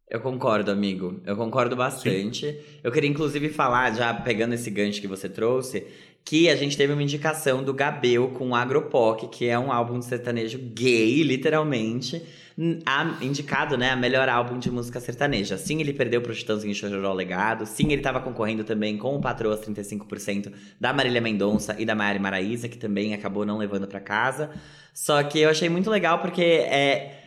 Eu concordo, amigo. Eu concordo bastante. Eu queria, inclusive, falar, já pegando esse gancho que você trouxe, que a gente teve uma indicação do Gabel com Agropoc, que é um álbum de sertanejo gay, literalmente. A, indicado, né, a melhor álbum de música sertaneja. Sim, ele perdeu pro Chitãozinho Chororó Legado. Sim, ele tava concorrendo também com o Patroas 35% da Marília Mendonça e da Mari Maraíza, que também acabou não levando pra casa. Só que eu achei muito legal porque é...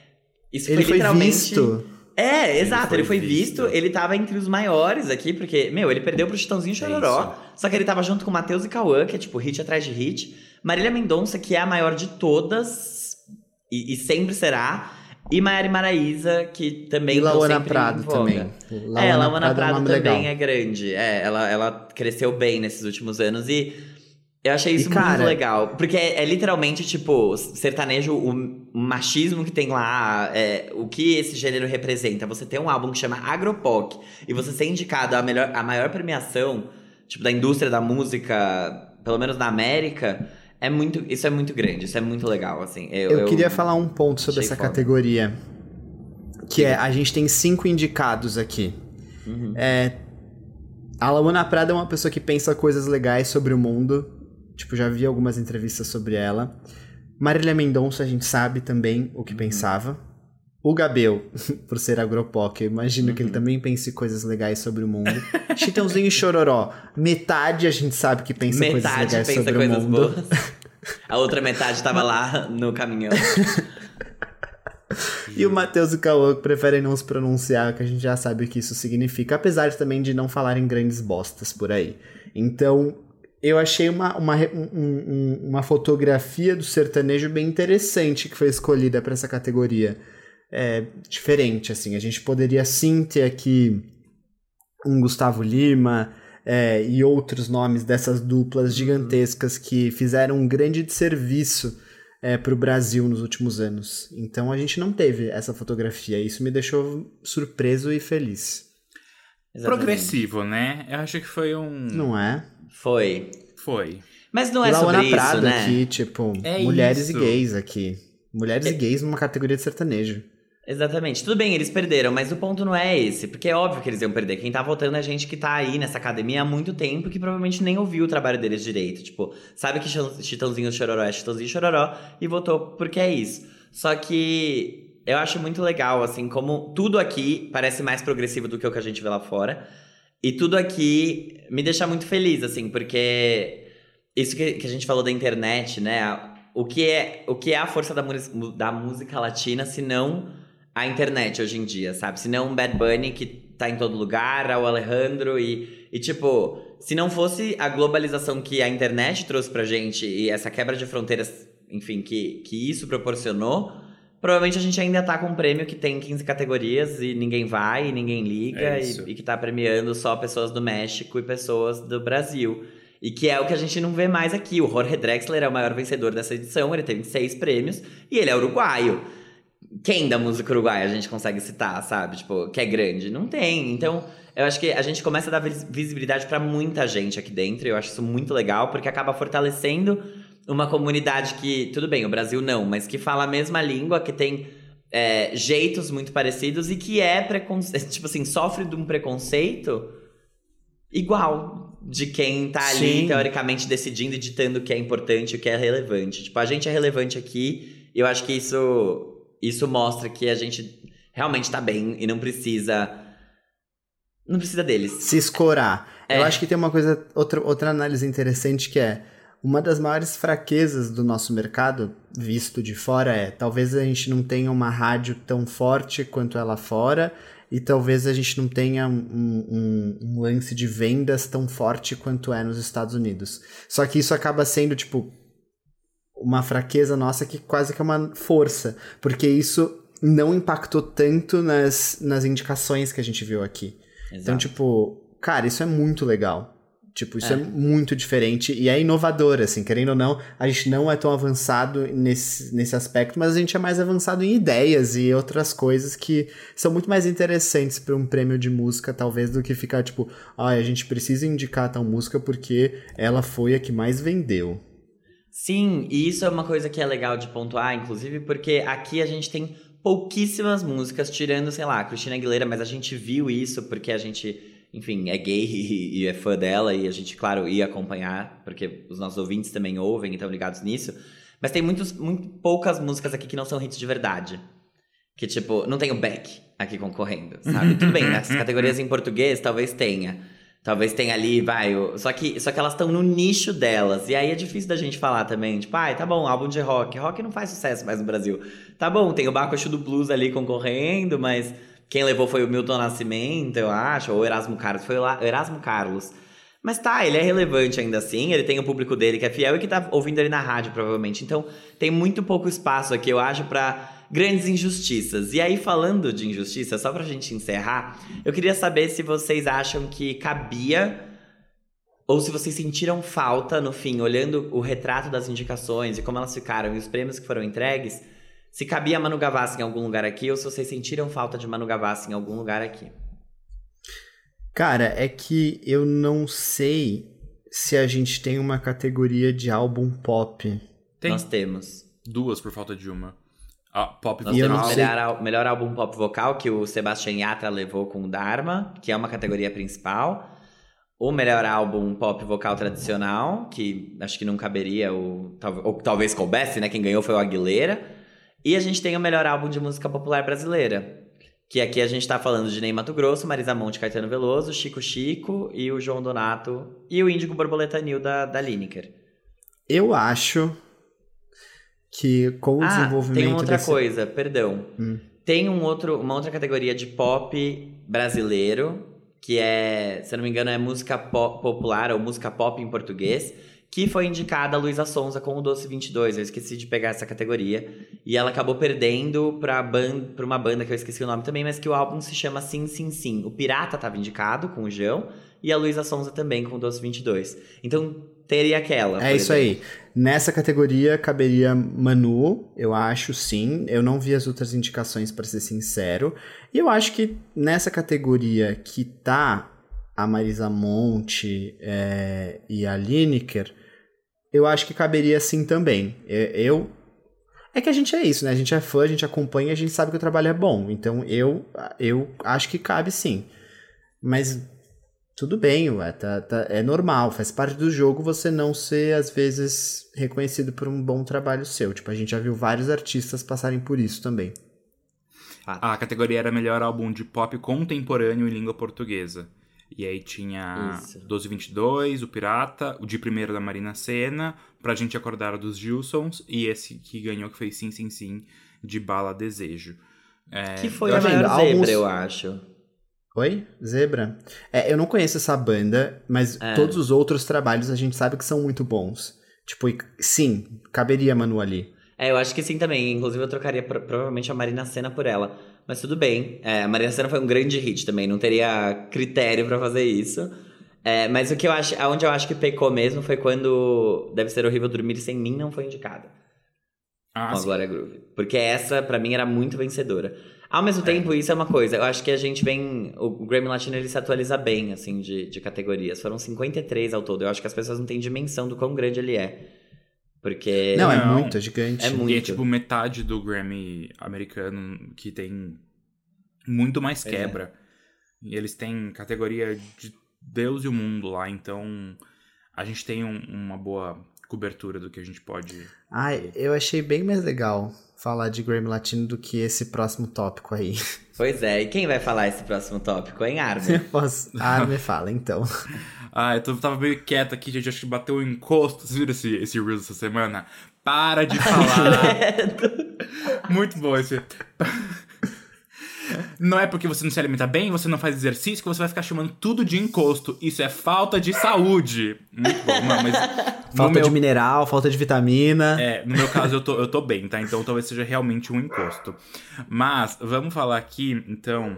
Isso Ele foi foi literalmente... visto. É, exato, foi ele foi visto. visto. ele tava entre os maiores aqui, porque, meu, ele perdeu pro Chitãozinho e Chororó, só que ele tava junto com Matheus e Cauã, que é tipo hit atrás de hit. Marília Mendonça, que é a maior de todas, e, e sempre será. E Maiara Maraísa, que também E sempre Prado também. é, Lauana é um Prado nome também legal. é grande. É, ela, ela cresceu bem nesses últimos anos e eu achei E, isso cara- muito legal. Porque é, é literalmente, tipo, sertanejo, o, o machismo que tem lá, é, o que esse gênero representa. Você tem um álbum que chama Agropoc e você ser indicado a, melhor, a maior premiação, tipo, da indústria da música, pelo menos na América. É muito, isso é muito grande, isso é muito legal, assim. Eu, eu, eu queria falar um ponto sobre essa foda. categoria. Que é, a gente tem cinco indicados aqui. Uhum. É, a Launa Prada é uma pessoa que pensa coisas legais sobre o mundo. Tipo, já vi algumas entrevistas sobre ela. Marília Mendonça, a gente sabe também o que uhum. pensava. O Gabel, por ser agropoc, eu imagino uhum. que ele uhum. também pense coisas legais sobre o mundo. Chitãozinho e Chororó, metade a gente sabe que pensa metade coisas legais pensa sobre coisas o mundo. Boas. A outra metade tava lá no caminhão. e o Matheus e o Cauã preferem não se pronunciar, que a gente já sabe o que isso significa, apesar também de não falarem grandes bostas por aí. Então, eu achei uma, uma, um, uma fotografia do sertanejo bem interessante que foi escolhida para essa categoria. É, diferente, assim. A gente poderia sim ter aqui um Gustavo Lima é, e outros nomes dessas duplas uhum. gigantescas que fizeram um grande serviço é, para o Brasil nos últimos anos. Então a gente não teve essa fotografia. Isso me deixou surpreso e feliz. Exatamente. Progressivo, né? Eu acho que foi um. Não é? Foi. Foi. Mas não é Laura sobre Prada isso, né? aqui, tipo, é mulheres isso. e gays aqui. Mulheres é... e gays numa categoria de sertanejo. Exatamente. Tudo bem, eles perderam, mas o ponto não é esse. Porque é óbvio que eles iam perder. Quem tá votando é gente que tá aí nessa academia há muito tempo que provavelmente nem ouviu o trabalho deles direito. Tipo, sabe que Chitãozinho Chororó é Chitãozinho Chororó e votou porque é isso. Só que eu acho muito legal, assim, como tudo aqui parece mais progressivo do que o que a gente vê lá fora. E tudo aqui me deixa muito feliz, assim, porque isso que, que a gente falou da internet, né? O que é, o que é a força da, da música latina, se não a internet hoje em dia, sabe? Se não um Bad Bunny que tá em todo lugar, o Alejandro e, e tipo, se não fosse a globalização que a internet trouxe pra gente e essa quebra de fronteiras, enfim, que, que isso proporcionou, provavelmente a gente ainda tá com um prêmio que tem 15 categorias e ninguém vai, e ninguém liga, é e, e que tá premiando só pessoas do México e pessoas do Brasil. E que é o que a gente não vê mais aqui. O Jorge Drexler é o maior vencedor dessa edição, ele teve seis prêmios e ele é uruguaio quem da música uruguaia a gente consegue citar, sabe? Tipo, que é grande? Não tem. Então, eu acho que a gente começa a dar visibilidade para muita gente aqui dentro. E eu acho isso muito legal, porque acaba fortalecendo uma comunidade que, tudo bem, o Brasil não, mas que fala a mesma língua, que tem é, jeitos muito parecidos e que é preconceito, tipo assim, sofre de um preconceito igual de quem tá ali, Sim. teoricamente, decidindo e ditando o que é importante e o que é relevante. Tipo, a gente é relevante aqui, e eu acho que isso isso mostra que a gente realmente tá bem e não precisa. Não precisa deles. Se escorar. É. Eu acho que tem uma coisa, outra, outra análise interessante que é. Uma das maiores fraquezas do nosso mercado, visto de fora, é talvez a gente não tenha uma rádio tão forte quanto ela fora, e talvez a gente não tenha um, um, um, lance de vendas tão forte quanto é nos Estados Unidos. Só que isso acaba sendo, tipo, uma fraqueza nossa que quase que é uma força, porque isso não impactou tanto nas, nas indicações que a gente viu aqui. Então, Exato. Então, tipo, cara, isso é muito legal. Tipo, isso é. é. muito diferente e é inovador, assim, querendo ou não, a gente não é tão avançado nesse, nesse aspecto, mas a gente é mais avançado em ideias e outras coisas que são muito mais interessantes para um prêmio de música, talvez, do que ficar tipo, ah, a gente precisa indicar tal música porque ela foi a que mais vendeu. Sim, e isso é uma coisa que é legal de pontuar, inclusive, porque aqui a gente tem pouquíssimas músicas, tirando, sei lá, Cristina Aguilera, mas a gente viu isso porque a gente, enfim, é gay e, é fã dela e a gente, claro, ia acompanhar, porque os nossos ouvintes também ouvem e estão ligados nisso. Mas tem muitos, muito poucas músicas aqui que não são hits de verdade. Que, tipo, não tem o Beck aqui concorrendo, sabe? Tudo bem, nessas categorias em português talvez tenha. Talvez tenha ali, vai. Só que, só que elas estão no nicho delas. E aí é difícil da gente falar também. Tipo, ai, ah, tá bom, álbum de rock. Rock não faz sucesso mais no Brasil. Tá bom, tem o Bacuxu do Blues ali concorrendo, mas quem levou foi o Milton Nascimento, eu acho, ou o Erasmo Carlos. Foi o Erasmo Carlos. Mas tá, ele é relevante ainda assim, ele tem o público dele que é fiel e que tá ouvindo ele na rádio, provavelmente. Então, tem muito pouco espaço aqui, eu acho, para grandes injustiças. E aí, falando de injustiça, só pra gente encerrar, eu queria saber se vocês acham que cabia ou se vocês sentiram falta no fim, olhando o retrato das indicações e como elas ficaram e os prêmios que foram entregues, se cabia Manu Gavassi em algum lugar aqui ou se vocês sentiram falta de Manu Gavassi em algum lugar aqui. Cara, é que eu não sei se a gente tem uma categoria de álbum pop. Tem Nós temos. duas por falta de uma. Ah, pop Nós eu temos melhor, al- melhor álbum pop vocal, que o Sebastian Yatra levou com o Dharma, que é uma categoria principal. O melhor álbum pop vocal tradicional, que acho que não caberia, o, tal- ou talvez coubesse, né? Quem ganhou foi o Aguilera. E a gente tem o melhor álbum de música popular brasileira. Que aqui a gente tá falando de Ney Mato Grosso, Marisa Monte, Caetano Veloso, Chico Chico e o João Donato e o Índigo Borboleta Nil da, da Lineker. Eu acho que com o Ah, desenvolvimento tem uma outra desse... coisa, perdão. Hum. Tem um outro, uma outra categoria de pop brasileiro, que é, se eu não me engano, é música po- popular ou música pop em português, que foi indicada a Luísa Sonza com o Doce 22. Eu esqueci de pegar essa categoria. E ela acabou perdendo pra, ban pra uma banda que eu esqueci o nome também, mas que o álbum se chama Sim, Sim, Sim. O Pirata tava indicado com o João e a Luísa Sonza também com o Doce 22. Então teria aquela. É isso exemplo. aí. Nessa categoria caberia Manu, eu acho sim. Eu não vi as outras indicações, pra ser sincero. E eu acho que nessa categoria que tá a Marisa Monte é, e a Lineker, eu acho que caberia sim também. Eu. É que a gente é isso, né? A gente é fã, a gente acompanha, a gente sabe que o trabalho é bom. Então eu, eu acho que cabe sim. Mas tudo bem, ué, tá, tá- é normal, faz parte do jogo você não ser, às vezes, reconhecido por um bom trabalho seu. Tipo, a gente já viu vários artistas passarem por isso também. A categoria era melhor álbum de pop contemporâneo em língua portuguesa. E aí tinha Isso. 1222, o Pirata, o de primeiro da Marina Senna, Pra Gente Acordar dos Gilsons, e esse que ganhou, que foi Sim Sim Sim, de Bala Desejo. É, Que foi Eu a maior alguns- zebra, eu acho. Oi? Zebra? É, eu não conheço essa banda, mas É. todos os outros trabalhos a gente sabe que são muito bons. Tipo, sim, caberia Manu ali. É, eu acho que sim também. Inclusive, eu trocaria pro- provavelmente a Marina Senna por ela. Mas tudo bem. É, a Marina Senna foi um grande hit também. Não teria critério pra fazer isso. É, mas o que eu acho, aonde eu acho que pecou mesmo foi quando Deve Ser Horrível Dormir Sem Mim não foi indicada. Ah, com a sim. Glória Groove. Porque essa, pra mim, era muito vencedora. Ao mesmo tempo, isso é uma coisa. Eu acho que a gente vem. O Grammy Latino ele se atualiza bem, assim, de, de categorias. Foram 53 ao todo. Eu acho que as pessoas não têm dimensão do quão grande ele é. Porque. Não, é Não. muito, é gigante. É muito. E é tipo metade do Grammy americano que tem muito mais é. quebra. E eles têm categoria de Deus e o mundo lá, então a gente tem um- uma boa cobertura do que a gente pode. Ai, eu achei bem mais legal falar de Grammy Latino do que esse próximo tópico aí. Pois é. E quem vai falar esse próximo tópico, hein, Armin? Posso... Ah, me fala, então. Ah, eu tava meio quieto aqui, gente. Acho que bateu um encosto. Vocês viram esse, esse Reels essa semana? Para de falar! Muito bom esse. Não é porque você não se alimenta bem, você não faz exercício, que você vai ficar chamando tudo de encosto. Isso é falta de saúde. Muito bom, não, mas. Falta meu- de mineral, falta de vitamina. É, no meu caso eu tô, eu tô bem, tá? Então talvez seja realmente um encosto. Mas, vamos falar aqui, então.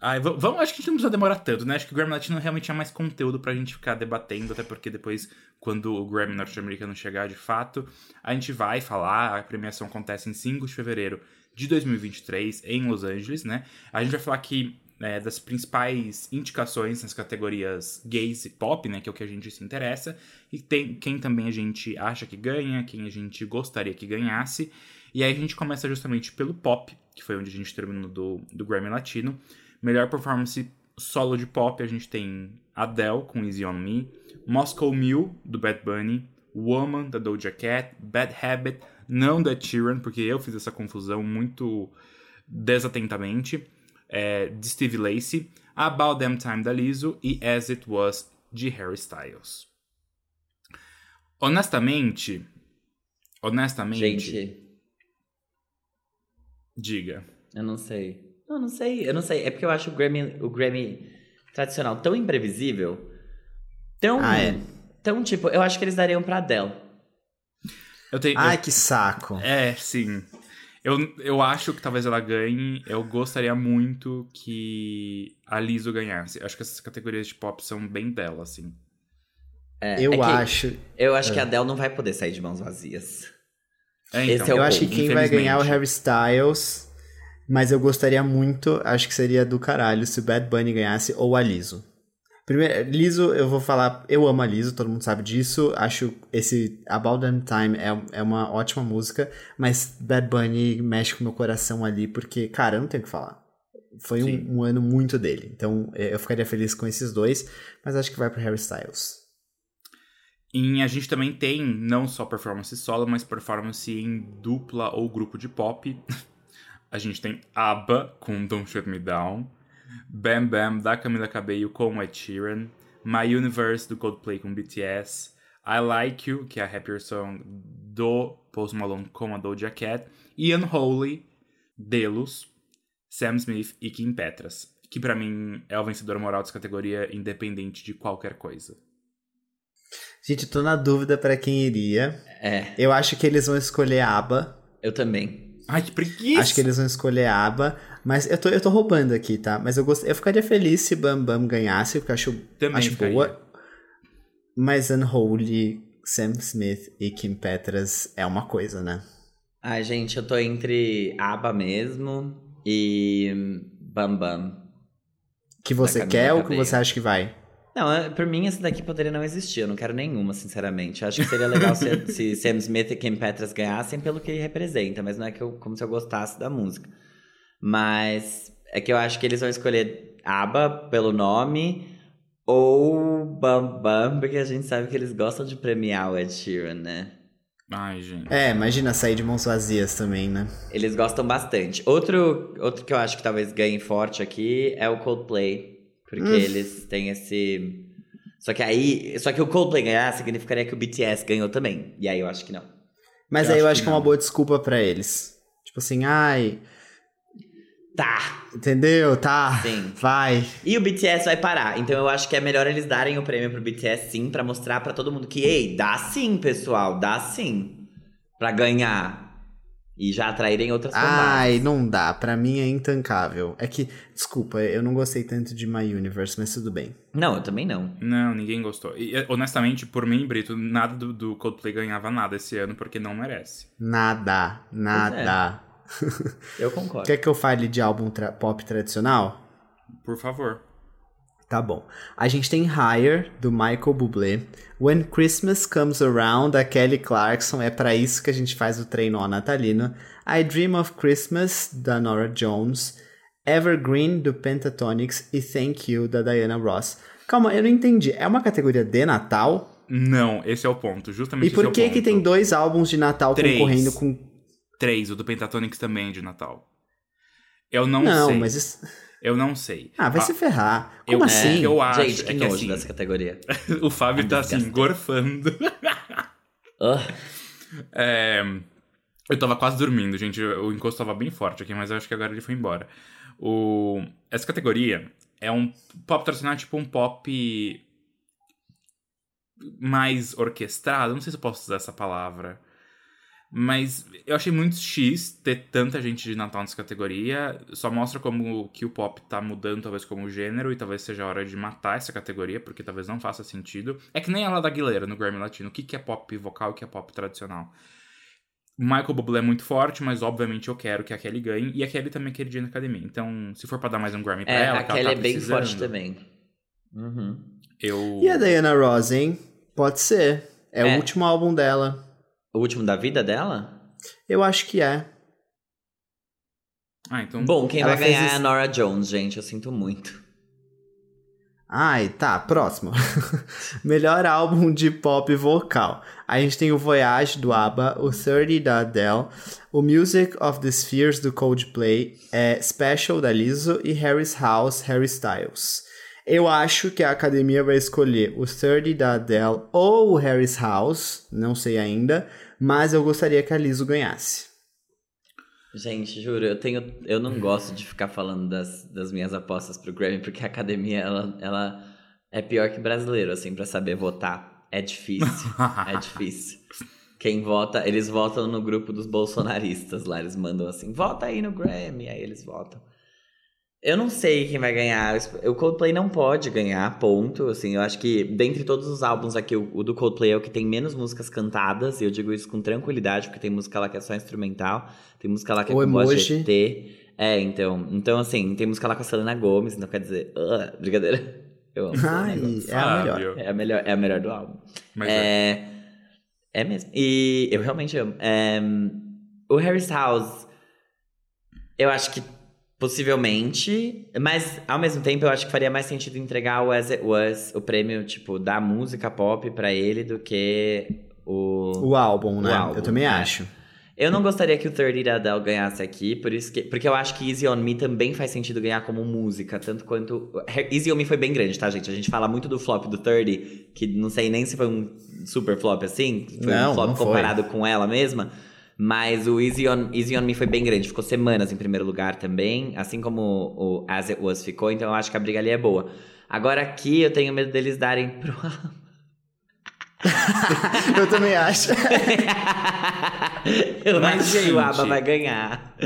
Ai, va- vamos, acho que a gente não precisa demorar tanto, né? Acho que o Grammy Latino realmente tinha mais conteúdo pra gente ficar debatendo, até porque depois, quando o Grammy norte-americano chegar de fato, a gente vai falar. A premiação acontece em 5 de fevereiro de 2023 em Los Angeles, né? A gente vai falar aqui é, das principais indicações nas categorias gays e pop, né? Que é o que a gente se interessa. E tem quem também a gente acha que ganha, quem a gente gostaria que ganhasse. E aí a gente começa justamente pelo pop, que foi onde a gente terminou do, do Grammy Latino. Melhor performance solo de pop, a gente tem Adele com Easy On Me, Moscow Mule, do Bad Bunny, Woman, da Doja Cat, Bad Habit, não da Sheeran, porque eu fiz essa confusão muito desatentamente, é, de Steve Lacey, About Them Time, da Lizzo, e As It Was, de Harry Styles. Honestamente, honestamente, Gente, diga. eu não sei. Eu não sei, eu não sei. É porque eu acho o Grammy, o Grammy tradicional tão imprevisível. Tão. Ah, é? Tão tipo, eu acho que eles dariam pra Adele. Eu tenho, Ai, eu- que saco. É, sim. Eu, eu acho que talvez ela ganhe. Eu gostaria muito que a Lizzo ganhasse. Acho que essas categorias de pop são bem dela, assim. É, eu é acho. Eu acho que a Adele não vai poder sair de mãos vazias. É, Esse é o Eu acho que quem vai ganhar é o. Harry Styles. Mas eu gostaria muito, acho que seria do caralho se o Bad Bunny ganhasse ou a Lizzo. Primeiro, Liso, eu vou falar, eu amo a Liso, todo mundo sabe disso. Acho esse About Damn Time é, é uma ótima música, mas Bad Bunny mexe com o meu coração ali, porque, cara, eu não tenho o que falar. Foi um, um, ano muito dele. Então é, eu ficaria feliz com esses dois, mas acho que vai pro Harry Styles. E a gente também tem não só performance solo, mas performance em dupla ou grupo de pop. a gente tem ABBA com Don't Shut Me Down. Bam Bam da Camila Cabello com Ed Sheeran, My Universe do Coldplay com BTS, I Like You, que é a Happier Song do Post Malone com a Doja Cat, e Unholy, Delos, Sam Smith e Kim Petras, que para mim é o vencedor moral dessa categoria, independente de qualquer coisa. Gente, tô na dúvida para quem iria. É. Eu acho que eles vão escolher a ABBA. Eu também. Ai, que preguiça! Acho que eles vão escolher a aba. Mas eu tô, eu tô roubando aqui, tá? Mas eu, gost... eu ficaria feliz se Bam Bam ganhasse, porque eu acho, Também acho boa. Mas Unholy, Sam Smith e Kim Petras é uma coisa, né? Ai, gente, eu tô entre ABBA mesmo e Bam Bam. Que você quer ou que você acha que vai? Não, é, por mim essa daqui poderia não existir. Eu não quero nenhuma, sinceramente. Eu acho que seria legal se, se Sam Smith e Kim Petras ganhassem pelo que ele representa, mas não é que eu, como se eu gostasse da música. Mas é que eu acho que eles vão escolher ABBA pelo nome ou Bam Bam, porque a gente sabe que eles gostam de premiar o Ed Sheeran, né? Ai, gente. É, imagina sair de mãos vazias também, né? Eles gostam bastante. Outro, outro que eu acho que talvez ganhe forte aqui é o Coldplay. Porque hum. eles têm esse. Só que aí. Só que o Coldplay ganhar significaria que o BTS ganhou também. E aí eu acho que não. Mas eu aí acho eu acho que, que é uma boa desculpa para eles. Tipo assim, ai. Tá. Entendeu? Tá. Sim. Vai. E o BTS vai parar. Então eu acho que é melhor eles darem o prêmio pro BTS sim, para mostrar para todo mundo que, ei, dá sim, pessoal, dá sim. Pra ganhar. E já atraírem outras Ai, não dá. Para mim é intancável. É que, desculpa, eu não gostei tanto de My Universe, mas tudo bem. Não, eu também não. Não, ninguém gostou. E, honestamente, por mim, Brito, nada do, do Coldplay ganhava nada esse ano, porque não merece. Nada, nada. É. eu concordo. Quer que eu fale de álbum tra pop tradicional? Por favor. Tá bom. A gente tem Higher, do Michael Bublé. When Christmas Comes Around, da Kelly Clarkson. É para isso que a gente faz o treino natalino. I Dream of Christmas, da Nora Jones. Evergreen, do Pentatonix. E Thank You, da Diana Ross. Calma, eu não entendi. É uma categoria de Natal? Não, esse é o ponto. Justamente E por é que que tem dois álbuns de Natal Três. concorrendo com... Três. O do Pentatonix também é de Natal. Eu não, não sei. Não, mas... Isso... Eu não sei. Ah, vai ah, se ferrar. Como eu, assim? É, eu acho. Gente, que é que nojo assim, dessa categoria. o Fábio tá assim, gorfando. uh. é, eu tava quase dormindo, gente. O encosto tava bem forte aqui, mas eu acho que agora ele foi embora. O, essa categoria é um pop tradicional, tipo um pop mais orquestrado. Não sei se eu posso usar essa palavra. Mas eu achei muito X ter tanta gente de Natal nessa categoria. Só mostra como que o pop tá mudando, talvez, como gênero, e talvez seja a hora de matar essa categoria, porque talvez não faça sentido. É que nem ela da Aguilera no Grammy Latino. O que, que é pop vocal e o que é pop tradicional? Michael Bublé é muito forte, mas obviamente eu quero que a Kelly ganhe. E a Kelly também é queridinha na academia. Então, se for pra dar mais um Grammy pra é, ela, a Kelly ela tá é bem forte também. Uhum. Eu... E a Diana Ross, hein? Pode ser. É, é, o último álbum dela. O último da vida dela? Eu acho que é. Ah, então. Bom, quem vai ganhar é a Nora Jones, gente. Eu sinto muito. Ai, tá, próximo. Melhor álbum de pop vocal. A gente tem o Voyage do ABBA, o 30 da Adele, o Music of the Spheres do Coldplay, é Special da Lizzo e Harry's House, Harry Styles. Eu acho que a academia vai escolher o 30 da Adele ou o Harry's House, não sei ainda, mas eu gostaria que a Liso ganhasse. Gente, juro, eu tenho. Eu não gosto de ficar falando das, das minhas apostas pro Grammy, porque a academia ela, ela é pior que brasileiro, assim, para saber votar. É difícil. é difícil. Quem vota, eles votam no grupo dos bolsonaristas lá, eles mandam assim, vota aí no Grammy, aí eles votam. Eu não sei quem vai ganhar. O Coldplay não pode ganhar, ponto. Assim, eu acho que dentre todos os álbuns aqui, o, do Coldplay é o que tem menos músicas cantadas. E eu digo isso com tranquilidade, porque tem música lá que é só instrumental. Tem música lá que é o com voz GT. É, então. Então, assim, tem música lá com a Selena Gomes, então quer dizer. Uh, brincadeira. Eu amo. Ai, é a melhor. É a melhor, é a melhor do álbum. Mas é. É, é mesmo. E eu realmente amo. É, o Harry Styles, eu acho que possivelmente, mas ao mesmo tempo eu acho que faria mais sentido entregar o As It Was, o prêmio, tipo, da música pop pra ele do que o. O álbum, né? O álbum, eu também é. acho. Eu não gostaria que o 30 da Adele ganhasse aqui, por isso que, porque eu acho que Easy On Me também faz sentido ganhar como música, tanto quanto... Easy On Me foi bem grande, tá, gente? A gente fala muito do flop do 30, que não sei nem se foi um super flop assim, foi Não, um flop não foi. comparado com ela mesma, mas o Easy On, Easy On Me foi bem grande, ficou semanas em primeiro lugar também, assim como o, As It Was ficou, então eu acho que a briga ali é boa. Agora aqui eu tenho medo deles darem pro... eu também acho. eu Mas, acho que o ABBA gente, vai ganhar.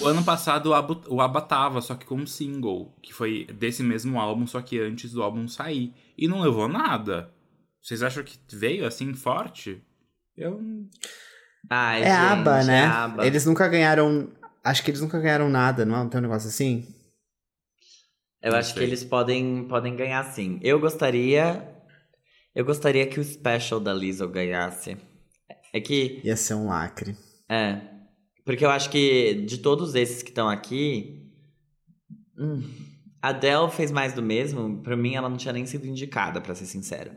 O ano passado o ABBA, o ABBA tava, só que com um single, que foi desse mesmo álbum, só que antes do álbum sair. E não levou nada. Vocês acham que veio assim forte? Eu. Ai, É gente, ABBA, né? É ABBA. Eles nunca ganharam. Acho que eles nunca ganharam nada, não é? Não tem um negócio assim? Eu Não acho que sei. eles podem, podem ganhar sim. Eu gostaria. Eu gostaria que o special da Lizzo ganhasse. É que. Ia ser um lacre. É. Porque eu acho que de todos esses que estão aqui. Hum, a Adele fez mais do mesmo. Pra mim, ela não tinha nem sido indicada, pra ser sincero.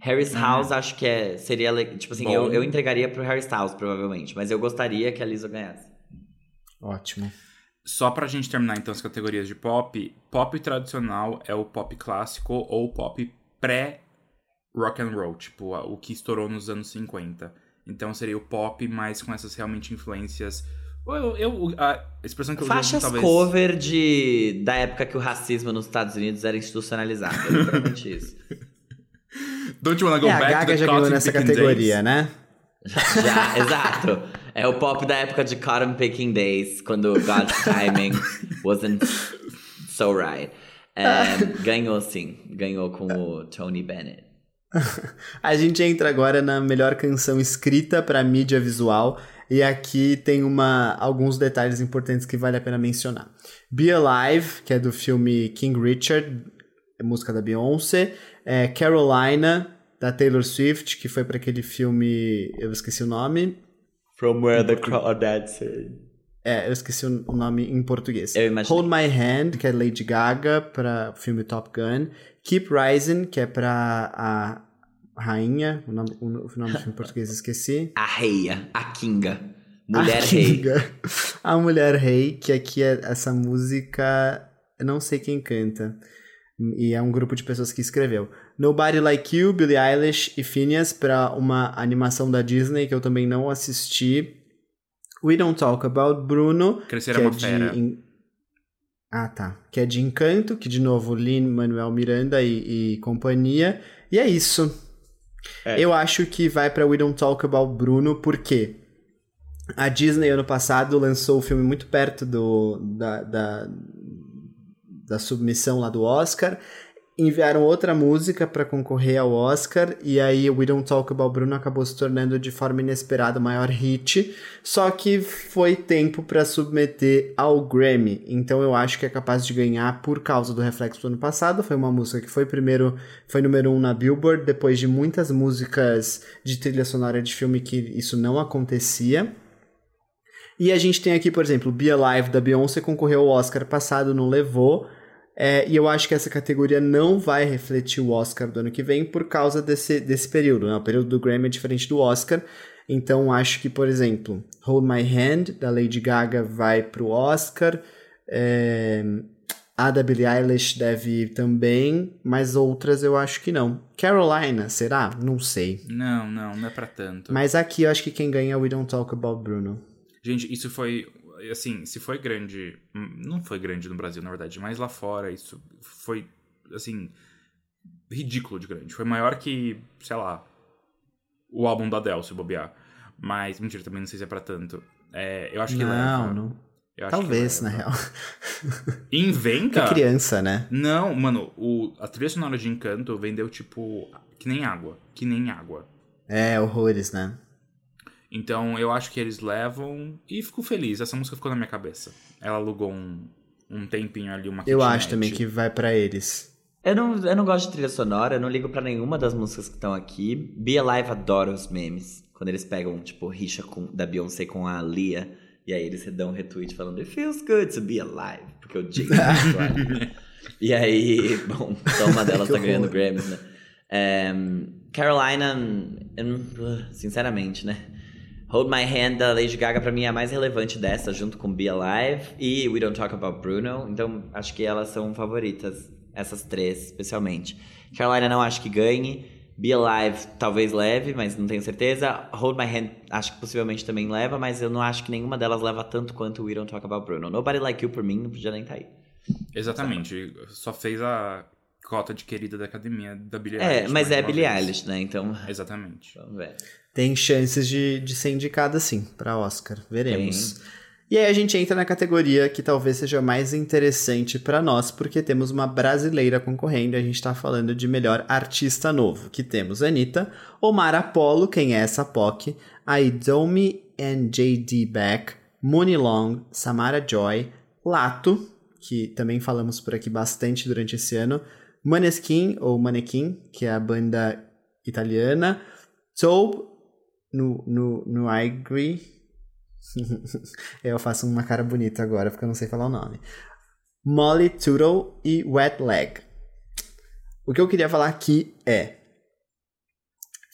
Harry Styles, acho que é, seria. Tipo assim, Bom. eu, eu entregaria pro Harry Styles, provavelmente. Mas eu gostaria que a Lizzo ganhasse. Ótimo. Só pra gente terminar então as categorias de pop, pop tradicional é o pop clássico ou pop pré rock and roll, tipo o que estourou nos anos 50. Então seria o pop mais com essas realmente influências. Eu, eu- a expressão que eu Faixas uso talvez cover de, da época que o racismo nos Estados Unidos era institucionalizado. É literalmente isso. Don't you wanna go É, a back to Gaga the já ganhou nessa categoria, days? né? Já, exato. É o pop da época de Cotton Picking Days, quando God's timing wasn't so right. É, ganhou sim, ganhou com o Tony Bennett. A gente entra agora na melhor canção escrita para mídia visual e aqui tem uma, alguns detalhes importantes que vale a pena mencionar. Be Alive, que é do filme King Richard, é música da Beyoncé. É Carolina, da Taylor Swift, que foi para aquele filme, eu esqueci o nome. From where the crawdads sing. É, eu esqueci o nome em português. Hold My Hand, que é Lady Gaga, para o filme Top Gun. Keep Rising, que é pra a rainha, o nome, o nome do filme em português eu esqueci. A reia, a Kinga. Mulher a rei. Kinga. A Mulher Rei, que aqui é essa música, eu não sei quem canta. E é um grupo de pessoas que escreveu. Nobody Like You, Billie Eilish e Phineas para uma animação da Disney que eu também não assisti. We Don't Talk About Bruno, Crescer que é é uma fera. de Ah, tá. Que é de Encanto, que de novo Lin Manuel Miranda e, e companhia. E é isso. É. Eu acho que vai pra We Don't Talk About Bruno, porque a Disney ano passado lançou o filme muito perto do, da, da, da submissão lá do Oscar. Enviaram outra música pra concorrer ao Oscar e aí We Don't Talk About Bruno acabou se tornando de forma inesperada o maior hit. Só que foi tempo pra submeter ao Grammy. Então eu acho que é capaz de ganhar por causa do reflexo do ano passado. Foi uma música que foi primeiro, foi número um na Billboard, depois de muitas músicas de trilha sonora de filme que isso não acontecia. E a gente tem aqui, por exemplo, Be Alive da Beyoncé concorreu ao Oscar passado, não levou. É, e eu acho que essa categoria não vai refletir o Oscar do ano que vem por causa desse, desse período. Né? O período do Grammy é diferente do Oscar. Então acho que, por exemplo, Hold My Hand, da Lady Gaga, vai pro Oscar. É, a da Billie Eilish deve ir também, mas outras eu acho que não. Carolina, será? Não sei. Não, não, não é pra tanto. Mas aqui eu acho que quem ganha é We Don't Talk About Bruno. Gente, isso foi. Assim, se foi grande. hum, Não foi grande no Brasil, na verdade, mas lá fora isso foi, assim. Ridículo de grande. Foi maior que, sei lá. O álbum da Adele, se bobear. Mas, mentira, também não sei se é pra tanto. É, eu acho que não, leva. não. Talvez, na real. Inventa? Que criança, né? Não, mano, o, a trilha sonora de Encanto vendeu, tipo, que nem água. Que nem água. É, horrores, né? Então eu acho que eles levam e fico feliz. Essa música ficou na minha cabeça. Ela alugou um, um tempinho ali, uma Eu acho também que vai pra eles. Eu não, eu não gosto de trilha sonora, eu não ligo para nenhuma das músicas que estão aqui. Be Alive adora os memes. Quando eles pegam, tipo, rixa com, da Beyoncé com a Lia. E aí eles dão um retweet falando It feels good to be alive. Porque o Jay E aí, bom, só uma delas tá ganhando Grammys, né? Um, Carolina, sinceramente, né? Hold My Hand da Lady Gaga pra mim é a mais relevante dessa, junto com Be Alive e We Don't Talk About Bruno. Então acho que elas são favoritas, essas três especialmente. Carolina não acho que ganhe. Be Alive talvez leve, mas não tenho certeza. Hold My Hand acho que possivelmente também leva, mas eu não acho que nenhuma delas leva tanto quanto We Don't Talk About Bruno. Nobody Like You por mim não podia nem estar tá aí. Exatamente. Só fez a cota de querida da academia da Billie é, Eilish. É, mas é Billie Eilish, né? Então. Exatamente. Vamos ver. Tem chances de, de ser indicada sim para Oscar. Veremos. E aí a gente entra na categoria que talvez seja mais interessante para nós, porque temos uma brasileira concorrendo, a gente está falando de melhor artista novo, que temos Anitta, Omar Apollo, quem é essa POC, a Idomi and J.D. Beck, Mooney Long, Samara Joy, Lato, que também falamos por aqui bastante durante esse ano, Maneskin, ou Manequin, que é a banda italiana, Tobe, no, no, no Agree, eu faço uma cara bonita agora, porque eu não sei falar o nome. Molly Tootle e Wet Leg. O que eu queria falar aqui é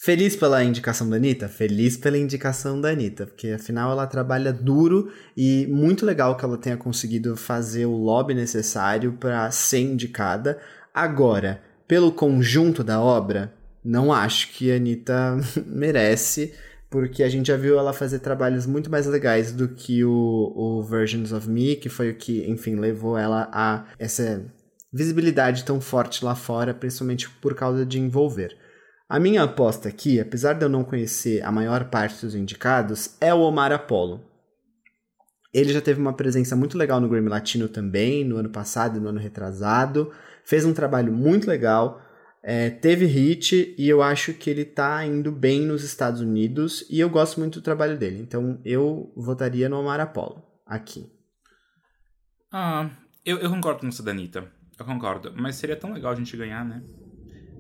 Feliz pela indicação da Anitta? Feliz pela indicação da Anitta, porque afinal ela trabalha duro e muito legal que ela tenha conseguido fazer o lobby necessário para ser indicada. Agora, pelo conjunto da obra, não acho que a Anitta merece, porque a gente já viu ela fazer trabalhos muito mais legais do que o, o Versions of Me, que foi o que, enfim, levou ela a essa visibilidade tão forte lá fora, principalmente por causa de envolver. A minha aposta aqui, apesar de eu não conhecer a maior parte dos indicados, é o Omar Apollo. Ele já teve uma presença muito legal no Grammy Latino também, no ano passado e no ano retrasado. Fez um trabalho muito legal, é, teve hit e eu acho que ele tá indo bem nos Estados Unidos e eu gosto muito do trabalho dele. Então eu votaria no Omar Apollo aqui. Ah, eu, eu concordo com você, Danita. Eu concordo. Mas seria tão legal a gente ganhar, né?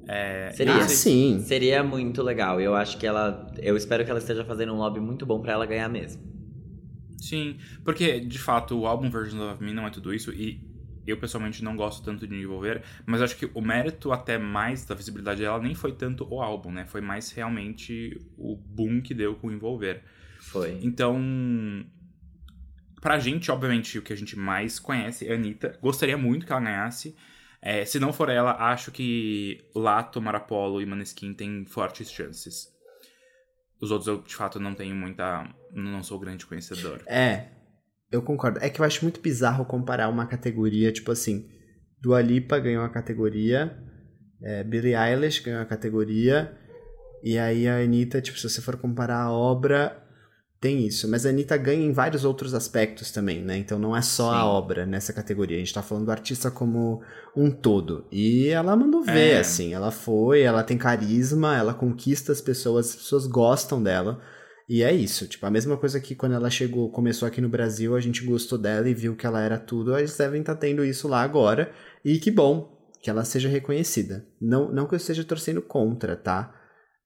É, seria, ah, sim. Seria muito legal. Eu acho que ela. Eu espero que ela esteja fazendo um lobby muito bom para ela ganhar mesmo. Sim, porque de fato o álbum Version of Me não é tudo isso e eu pessoalmente não gosto tanto de envolver, mas acho que o mérito até mais da visibilidade dela nem foi tanto o álbum, né? Foi mais realmente o boom que deu com envolver. Foi. Então, pra gente, obviamente, o que a gente mais conhece é a Anitta. Gostaria muito que ela ganhasse. É, se não for ela, acho que Lato, Marapolo e Maneskin têm fortes chances. Os outros eu, de fato, não tenho muita. Não sou grande conhecedor. É, eu concordo. É que eu acho muito bizarro comparar uma categoria, tipo assim. Dua Lipa ganhou a categoria, é, Billie Eilish ganhou a categoria, e aí a Anitta, tipo, se você for comparar a obra, tem isso, mas a Anitta ganha em vários outros aspectos também, né? Então não é só Sim. a obra nessa categoria. A gente tá falando do artista como um todo. E ela mandou ver, é. assim. Ela foi, ela tem carisma, ela conquista as pessoas, as pessoas gostam dela. E é isso. Tipo, a mesma coisa que quando ela chegou, começou aqui no Brasil, a gente gostou dela e viu que ela era tudo. Eles devem tá tendo isso lá agora. E que bom que ela seja reconhecida. Não, não que eu esteja torcendo contra, tá?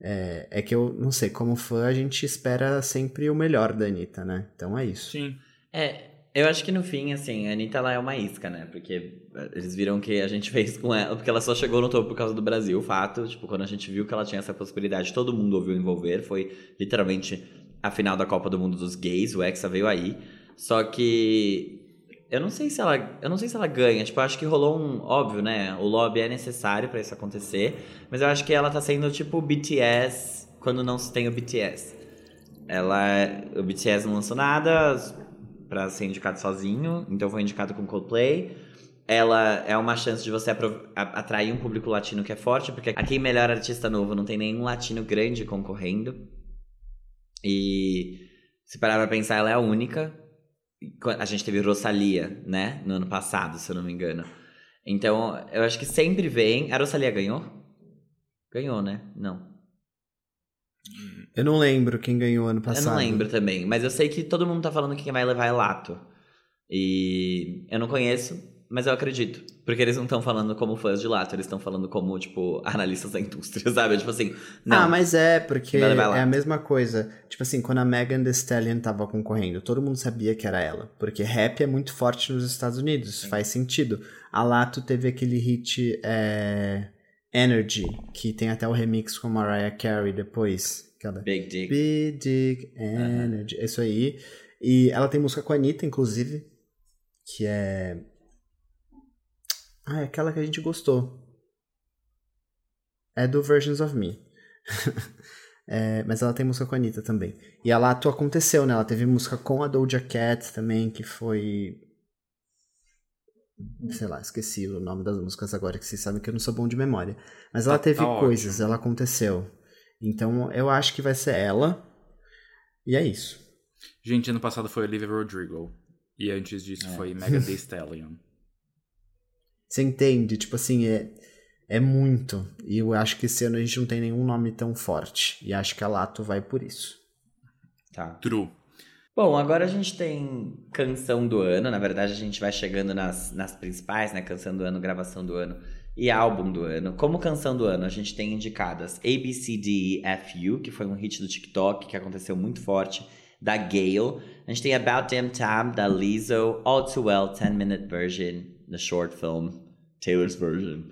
É, é, que eu, não sei, como fã, a gente espera sempre o melhor da Anitta, né? Então é isso. Sim. É, eu acho que no fim, assim, a Anitta ela é uma isca, né? Porque eh, eles viram que a gente fez com ela, porque ela só chegou no topo por causa do Brasil, fato. Tipo, quando a gente viu que ela tinha essa possibilidade, todo mundo ouviu envolver. Foi literalmente a final da Copa do Mundo dos gays, o Hexa veio aí. Só que eu não sei se ela, eu não sei se ela ganha. Tipo, acho que rolou um, óbvio, né? O lobby é necessário para isso acontecer, mas eu acho que ela tá sendo tipo BTS quando não se tem o BTS. Ela, o BTS não lançou nada para ser indicado sozinho, então foi indicado com Coldplay. Ela é uma chance de você atrair um público latino que é forte, porque aqui melhor artista novo não tem nenhum latino grande concorrendo. E se parar pra pensar, ela é a única. A gente teve Rosalia, né? No ano passado, se eu não me engano. Então, eu acho que sempre vem. A Rosalia ganhou? Ganhou, né? Não. Eu não lembro quem ganhou ano passado. Eu não lembro também. Mas eu sei que todo mundo tá falando que quem vai levar é Lato. E eu não conheço, Mas eu acredito. Porque eles não estão falando como fãs de Lato, eles estão falando como, tipo, analistas da indústria, sabe? Tipo assim, não. Ah, mas é, porque é a mesma coisa. Tipo assim, quando a Megan Thee Stallion tava concorrendo, todo mundo sabia que era ela. Porque rap é muito forte nos Estados Unidos, Sim. faz sentido. A Lato teve aquele hit é, Energy, que tem até o remix com Mariah Carey depois. Big Dick. Big Dick Energy. Uhum. Isso aí. E ela tem música com a Anitta, inclusive, que é ah, é aquela que a gente gostou. É do Versions of Me. é, mas ela tem música com a Anitta também. E a Lato aconteceu, né? Ela teve música com a Doja Cat também, que foi. Sei lá, esqueci o nome das músicas agora, que vocês sabem que eu não sou bom de memória. Mas ela tá, teve tá coisas, ótimo. ela aconteceu. Então eu acho que vai ser ela. E é isso. Gente, ano passado foi Olivia Rodrigo. E antes disso é. foi Mega Thee Stallion. Você entende? Tipo assim, é, é muito. E eu acho que esse ano a gente não tem nenhum nome tão forte. E acho que a Lato vai por isso. Tá. True. Bom, agora a gente tem canção do ano. Na verdade, a gente vai chegando nas, nas principais, né? Canção do ano, gravação do ano e álbum do ano. Como canção do ano, a gente tem indicadas ABCDFU, que foi um hit do TikTok que aconteceu muito forte, da Gale. A gente tem About Damn Time, da Lizzo, All Too Well, 10 Minute Version, the short film. Taylor's version.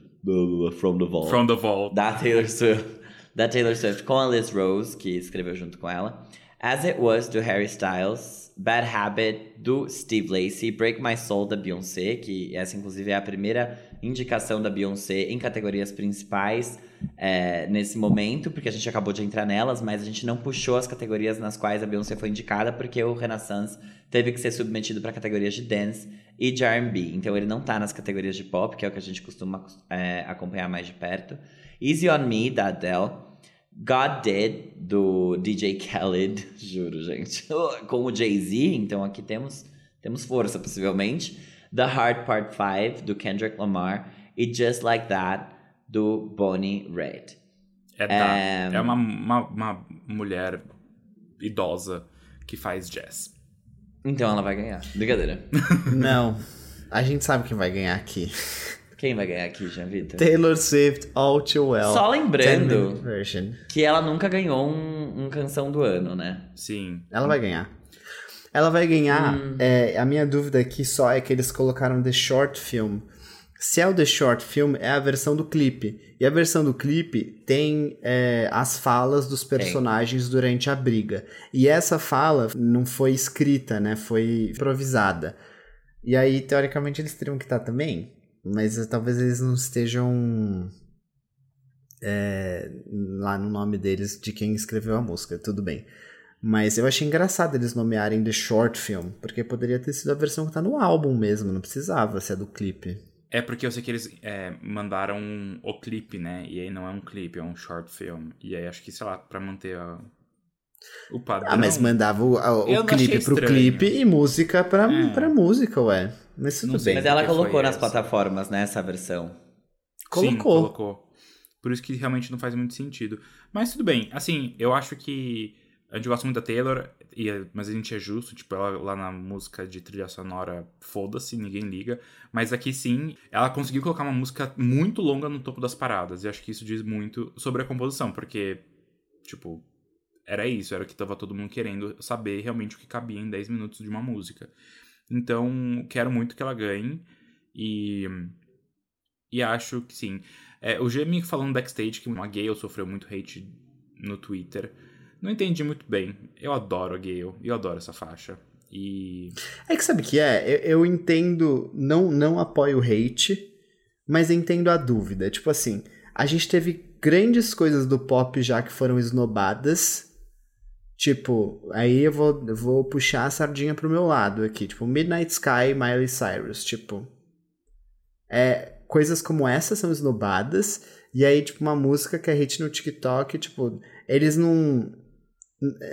From the Vault. From the Vault. Da Taylor Swift. Da Taylor Swift com a Liz Rose, que escreveu junto com ela. As It Was, do Harry Styles. Bad Habit, do Steve Lacey. Break My Soul, da Beyoncé, que essa inclusive é a primeira indicação da Beyoncé em categorias principais é, nesse momento, porque a gente acabou de entrar nelas, mas a gente não puxou as categorias nas quais a Beyoncé foi indicada, porque o Renaissance teve que ser submetido para categorias de dance e de R&B. Então ele não tá nas categorias de pop, que é o que a gente costuma é, acompanhar mais de perto. Easy on Me, da Adele. God Did, do DJ Khaled, juro, gente. Com o Jay-Z, então aqui temos, temos força, possivelmente. The Hard Part 5, do Kendrick Lamar. E Just Like That, do Bonnie Raitt. É, é... é uma, uma, uma mulher idosa que faz jazz. Então ela vai ganhar. Brincadeira. Não. A gente sabe quem vai ganhar aqui. Quem vai ganhar aqui, Jean Vitor? Taylor Swift, All Too Well. Só lembrando que ela nunca ganhou um, um, canção do ano, né? Sim. Ela vai ganhar. Ela vai ganhar. Hum. É, a minha dúvida aqui só é que eles colocaram The Short Film. Se é o The Short Film, é a versão do clipe. E a versão do clipe tem é, as falas dos personagens tem. durante a briga. E essa fala não foi escrita, né? Foi improvisada. E aí, teoricamente, eles teriam que estar também. Mas talvez eles não estejam é, lá no nome deles de quem escreveu a música. Tudo bem. Mas eu achei engraçado eles nomearem The Short Film, porque poderia ter sido a versão que tá no álbum mesmo, não precisava ser do clipe. É porque eu sei que eles é, mandaram o clipe, né? E aí não é um clipe, é um short film. E aí acho que, sei lá, pra manter a, o padrão. Ah, mas mandava o, o clipe pro clipe e música pra, é. pra música, ué. Mas tudo não bem. Mas ela colocou nas essa. plataformas, né, essa versão. Colocou. Sim, colocou. Por isso que realmente não faz muito sentido. Mas tudo bem. Assim, eu acho que a gente gosta muito da Taylor, e, mas a gente é justo, tipo, ela lá na música de trilha sonora, foda-se, ninguém liga. Mas aqui sim, ela conseguiu colocar uma música muito longa no topo das paradas. E acho que isso diz muito sobre a composição, porque, tipo, era isso, era o que tava todo mundo querendo saber realmente o que cabia em 10 minutos de uma música. Então, quero muito que ela ganhe. E. E acho que sim. É, o Jamie falando backstage que uma Gale sofreu muito hate no Twitter. Não entendi muito bem. Eu adoro a Gale, eu adoro essa faixa. E. É que sabe que é? Eu, eu, entendo, não, não apoio o hate, mas entendo a dúvida. Tipo assim, a gente teve grandes coisas do pop já que foram esnobadas. Tipo, aí eu vou, eu vou puxar a sardinha pro meu lado aqui. Tipo, Midnight Sky, Miley Cyrus. Tipo. É, coisas como essa são esnobadas. E aí, tipo, uma música que é hit no TikTok, tipo, eles não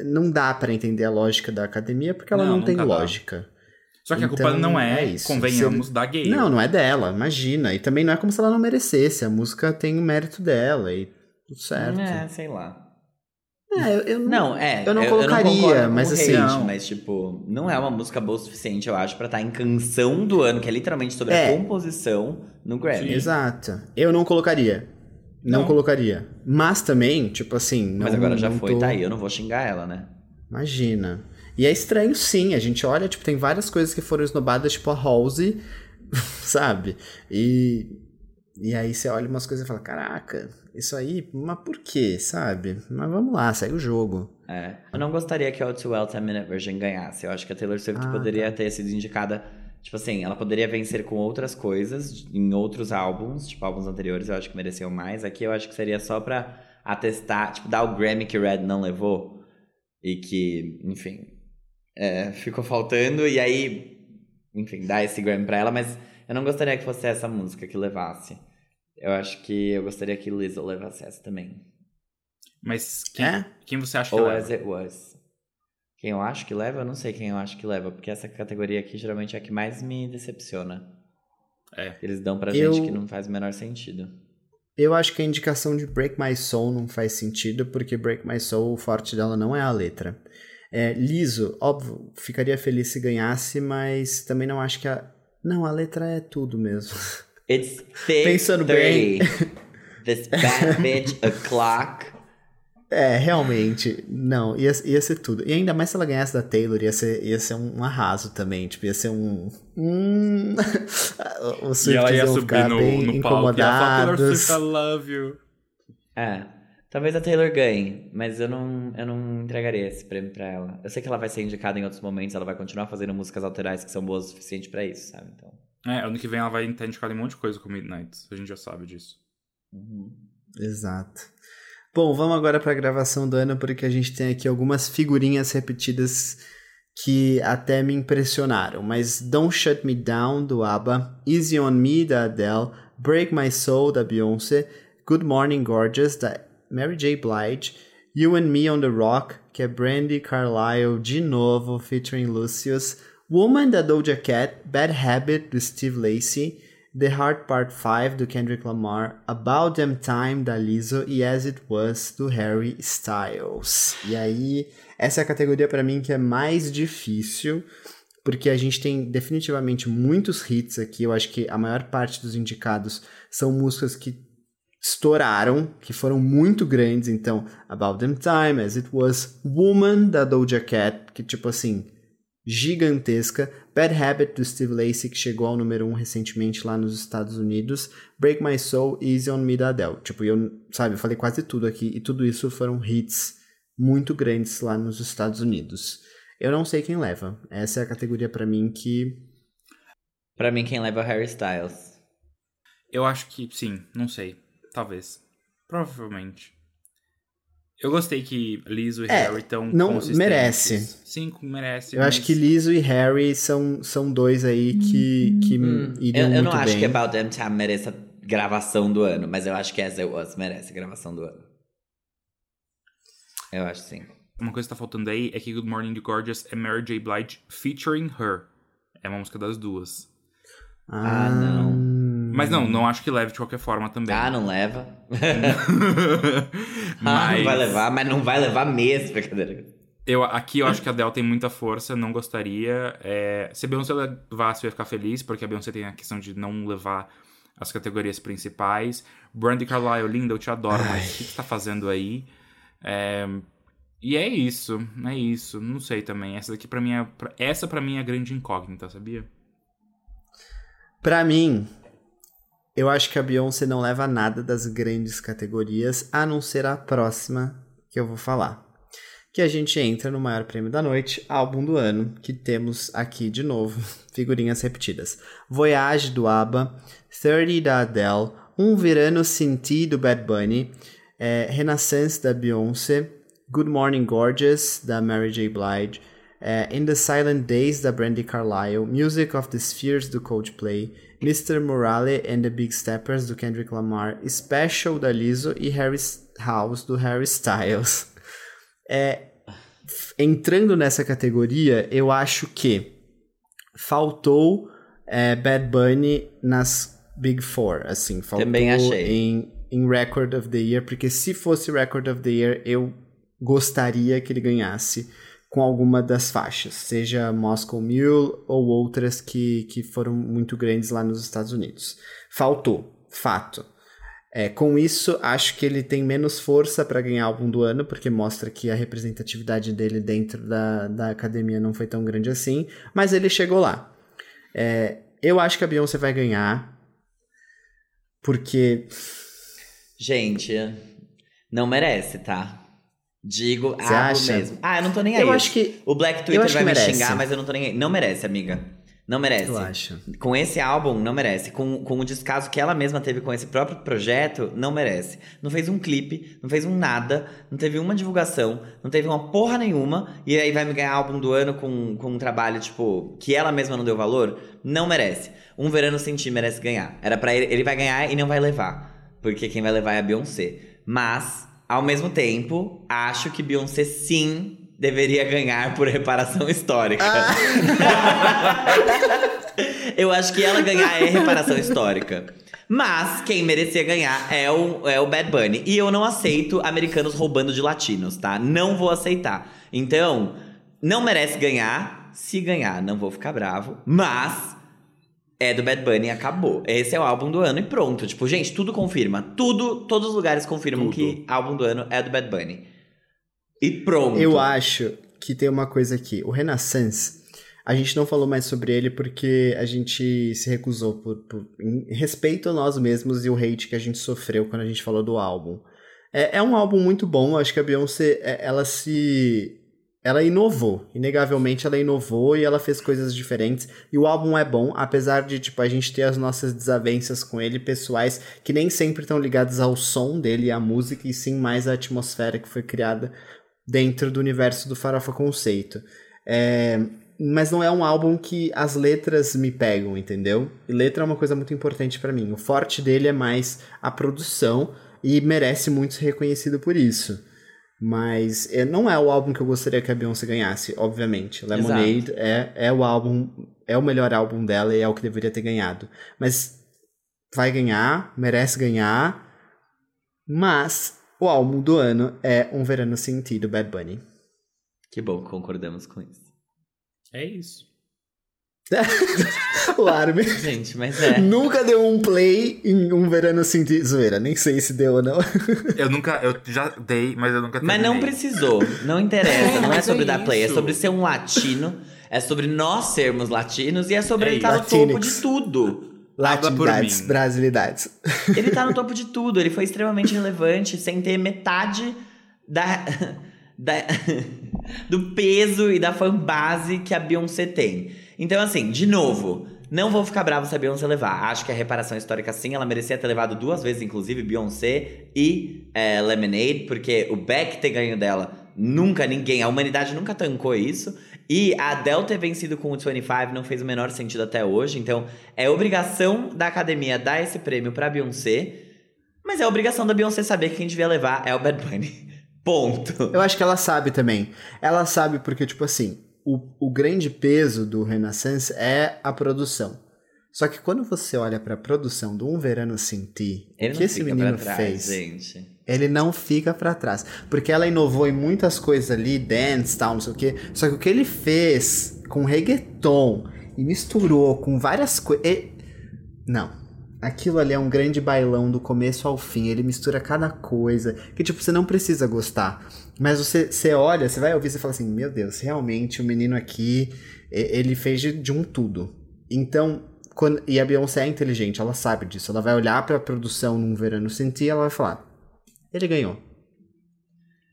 não dá para entender a lógica da academia porque ela não, não tem lógica. Dá. Só que então, a culpa então, não é, é isso. convenhamos, da gay. Não, não é dela, imagina. E também não é como se ela não merecesse. A música tem o mérito dela e tudo certo. É, sei lá. É, eu, eu não, é. Eu não colocaria, eu não mas assim. Hate, não. Mas, tipo, não é uma música boa o suficiente, eu acho, pra estar em canção do ano, que é literalmente sobre É. a composição no Grammy. Exato. Eu não colocaria. Não, Não. colocaria. Mas também, tipo assim. Não, Mas agora já foi, tô- tá aí, eu não vou xingar ela, né? Imagina. E é estranho, sim. A gente olha, tipo, tem várias coisas que foram esnobadas, tipo a Halsey, sabe? E, e aí você olha umas coisas e fala: caraca, isso aí, mas por quê, sabe? Mas vamos lá, segue o jogo. É. Eu não gostaria que a O2 Well 10 Minute Version ganhasse. Eu acho que a Taylor Swift Ah, poderia ter sido indicada. Tipo assim, ela poderia vencer com outras coisas em outros álbuns, tipo álbuns anteriores, eu acho que mereciam mais. Aqui eu acho que seria só pra atestar, tipo, dar o Grammy que Red não levou. E que, enfim, é, ficou faltando. E aí, enfim, dar esse Grammy pra ela. Mas eu não gostaria que fosse essa música que levasse. Eu acho que eu gostaria que Lizzo levasse essa também. Mas quem, É? quem você acha que Ou leva? As It Was. Quem eu acho que leva, eu não sei quem eu acho que leva, porque essa categoria aqui geralmente é a que mais me decepciona. É. Eles dão pra Eu- gente que não faz o menor sentido. Eu acho que a indicação de Break My Soul não faz sentido, porque Break My Soul, o forte dela não é a letra. É, liso, óbvio, ficaria feliz se ganhasse, mas também não acho que a. Não, a letra é tudo mesmo. It's Pensando bem. This bad bitch o'clock. É, realmente, não, ia, ia ser tudo. E ainda mais se ela ganhasse da Taylor, ia ser, ia ser um arraso também, tipo, ia ser um... Hum... E ela ia subir ficar no, bem no palco e ia falar, incomodados. I love you. É. Talvez a Taylor ganhe, mas eu não, eu não entregaria esse prêmio pra ela. Eu sei que ela vai ser indicada em outros momentos, ela vai continuar fazendo músicas autorais que são boas o suficiente pra isso, sabe? Então. É, ano que vem ela vai estar indicada em um monte de coisa com Midnight. A gente já sabe disso. uhum. Exato. Bom, vamos agora para a gravação do ano, porque a gente tem aqui algumas figurinhas repetidas que até me impressionaram. Mas Don't Shut Me Down, do ABBA, Easy On Me, da Adele, Break My Soul, da Beyoncé, Good Morning Gorgeous, da Mary J. Blige, You and Me on the Rock, que é Brandy Carlisle de novo, featuring Lucius, Woman, da Doja Cat, Bad Habit, do Steve Lacy, The Hard Part 5, do Kendrick Lamar, About Them Time, da Lizzo e As It Was, do Harry Styles. E aí, essa é a categoria pra mim que é mais difícil, porque a gente tem definitivamente muitos hits aqui. Eu acho que a maior parte dos indicados são músicas que estouraram, que foram muito grandes. Então, About Them Time, As It Was, Woman, da Doja Cat, que tipo assim, gigantesca. Bad Habit, do Steve Lacy, que chegou ao número 1 um recentemente lá nos Estados Unidos. Break My Soul, Easy On Me, da Adele. Tipo, eu, sabe, eu falei quase tudo aqui, e tudo isso foram hits muito grandes lá nos Estados Unidos. Eu não sei quem leva. Essa é a categoria pra mim que Pra mim, quem leva é o Harry Styles. Eu acho que sim, não sei. Talvez. Provavelmente. Eu gostei que Lizzo e É, Harry estão não consistentes. merece. Sim, merece. Eu acho mas- que Lizzo e Harry são, são dois aí que, que Hum, iriam eu, eu muito não acho bem. que About Them Time mereça gravação do ano, mas eu acho que As It Was merece gravação do ano. Eu acho sim. Uma coisa que tá faltando aí é que Good Morning The Gorgeous é Mary J. Blige featuring her. É uma música das duas. Ah, não. Mas não, não acho que leve de qualquer forma também. Ah, não leva. Ah, Mas não vai levar, mas não vai levar mesmo, brincadeira. Eu, aqui eu acho que a Adele tem muita força, não gostaria. É, se a Beyoncé levasse, eu ia ficar feliz, porque a Beyoncé tem a questão de não levar as categorias principais. Brandy Carlisle, linda, eu te adoro, mas o que, que você tá fazendo aí? É, e é isso, é isso. Não sei também. Essa daqui pra mim é. Essa pra mim é a grande incógnita, sabia? Pra mim, eu acho que a Beyoncé não leva nada das grandes categorias, a não ser a próxima que eu vou falar. Que a gente entra no maior prêmio da noite, álbum do ano, que temos aqui de novo, figurinhas repetidas. Voyage do ABBA, 30 da Adele, Um Verano Sem do Bad Bunny, é, Renaissance da Beyoncé, Good Morning Gorgeous da Mary J. Blige, é, In the Silent Days da Brandy Carlisle, Music of the Spheres do Coldplay, Mr. Morale and the Big Steppers do Kendrick Lamar, Special da Lizzo e Harry's House do Harry Styles. É, entrando nessa categoria, eu acho que faltou é, Bad Bunny nas Big Four, assim, faltou Também achei. em, em Record of the Year, porque se fosse Record of the Year, eu gostaria que ele ganhasse com alguma das faixas, seja Moscow Mule ou outras que, que foram muito grandes lá nos Estados Unidos. Faltou, fato. É, com isso, acho que ele tem menos força para ganhar álbum do ano, porque mostra que a representatividade dele dentro da, da academia não foi tão grande assim, mas ele chegou lá. É, eu acho que a Beyoncé vai ganhar, porque. Gente, não merece, tá? Digo, Você acha? mesmo. Ah, eu não tô nem aí. Eu acho que. O Black Twitter vai me merece. xingar, mas eu não tô nem aí. Não merece, amiga. Não merece. Eu acho. Com esse álbum, não merece. Com, com o descaso que ela mesma teve com esse próprio projeto, não merece. Não fez um clipe, não fez um nada, não teve uma divulgação, não teve uma porra nenhuma, e aí vai me ganhar álbum do ano com, com um trabalho, tipo, que ela mesma não deu valor? Não merece. Um Verano Sem Ti merece ganhar. Era para ele, ele vai ganhar e não vai levar. Porque quem vai levar é a Beyoncé. Mas, ao mesmo tempo, acho que Beyoncé sim deveria ganhar por reparação histórica. Eu acho que ela ganhar é reparação histórica. Mas quem merecia ganhar é o, é o Bad Bunny. E eu não aceito americanos roubando de latinos, tá? Não vou aceitar. Então, não merece ganhar. Se ganhar, não vou ficar bravo. Mas é do Bad Bunny acabou. Esse é o álbum do ano e pronto. Tipo, gente, tudo confirma. Tudo, todos os lugares confirmam Tudo. que álbum do ano é do Bad Bunny. E pronto. Eu acho que tem uma coisa aqui. O Renaissance, a gente não falou mais sobre ele porque a gente se recusou por, por- em respeito a nós mesmos e o hate que a gente sofreu quando a gente falou do álbum. É, é um álbum muito bom, acho que a Beyoncé, é, ela se... Ela inovou, inegavelmente ela inovou e ela fez coisas diferentes. E o álbum é bom, apesar de tipo a gente ter as nossas desavenças com ele, pessoais, que nem sempre estão ligadas ao som dele e à música, e sim mais à atmosfera que foi criada dentro do universo do Farofa Conceito. É, mas não é um álbum que as letras me pegam, entendeu? E letra é uma coisa muito importante pra mim. O forte dele é mais a produção e merece muito ser reconhecido por isso. Mas é, não é o álbum que eu gostaria que a Beyoncé ganhasse, obviamente. Lemonade é, é o álbum, é o melhor álbum dela e é o que deveria ter ganhado. Mas vai ganhar, merece ganhar. Mas o álbum do ano é Um Verano Sem Ti, do Bad Bunny. Que bom que concordamos com isso. É isso. o Armin Gente, mas é. nunca deu um play em Um Verano Sem Ti. Zoeira, nem sei se deu ou não. Eu nunca. Eu já dei, mas eu nunca Mas não terminei. precisou. Não interessa. É, não é mas sobre é dar play. É sobre ser um latino. É sobre nós sermos latinos. E é sobre É ele estar no isso. topo de tudo. Latinidades, brasilidades. Ele tá no topo de tudo. Ele foi extremamente relevante sem ter metade da, da- do peso e da fanbase que a Beyoncé tem. Então, assim, de novo, não vou ficar bravo se a Beyoncé levar. Acho que a reparação histórica, sim, ela merecia ter levado duas vezes, inclusive, Beyoncé e é, Lemonade, porque o Beck ter ganho dela, nunca ninguém, a humanidade nunca tancou isso. E a Adele ter vencido com o 25 não fez o menor sentido até hoje. Então, é obrigação da academia dar esse prêmio pra Beyoncé. Mas é obrigação da Beyoncé saber que quem devia levar é o Bad Bunny. Ponto. Eu acho que ela sabe também. Ela sabe porque, tipo assim, o, o grande peso do Renaissance é a produção. Só que quando você olha pra produção do Um Verano Sem Ti, Ele que esse menino trás, fez, gente. ele não fica pra trás. Porque ela inovou em muitas coisas ali, dance, tal, não sei o quê. Só que o que ele fez com reggaeton e misturou com várias coisas. Não. Aquilo ali é um grande bailão do começo ao fim. Ele mistura cada coisa. Que, tipo, você não precisa gostar. Mas você, você olha, você vai ouvir você fala assim: Meu Deus, realmente o menino aqui, ele fez de, de um tudo. Então, quando, e a Beyoncé é inteligente, ela sabe disso. Ela vai olhar pra produção num verano sentir e ela vai falar: Ele ganhou.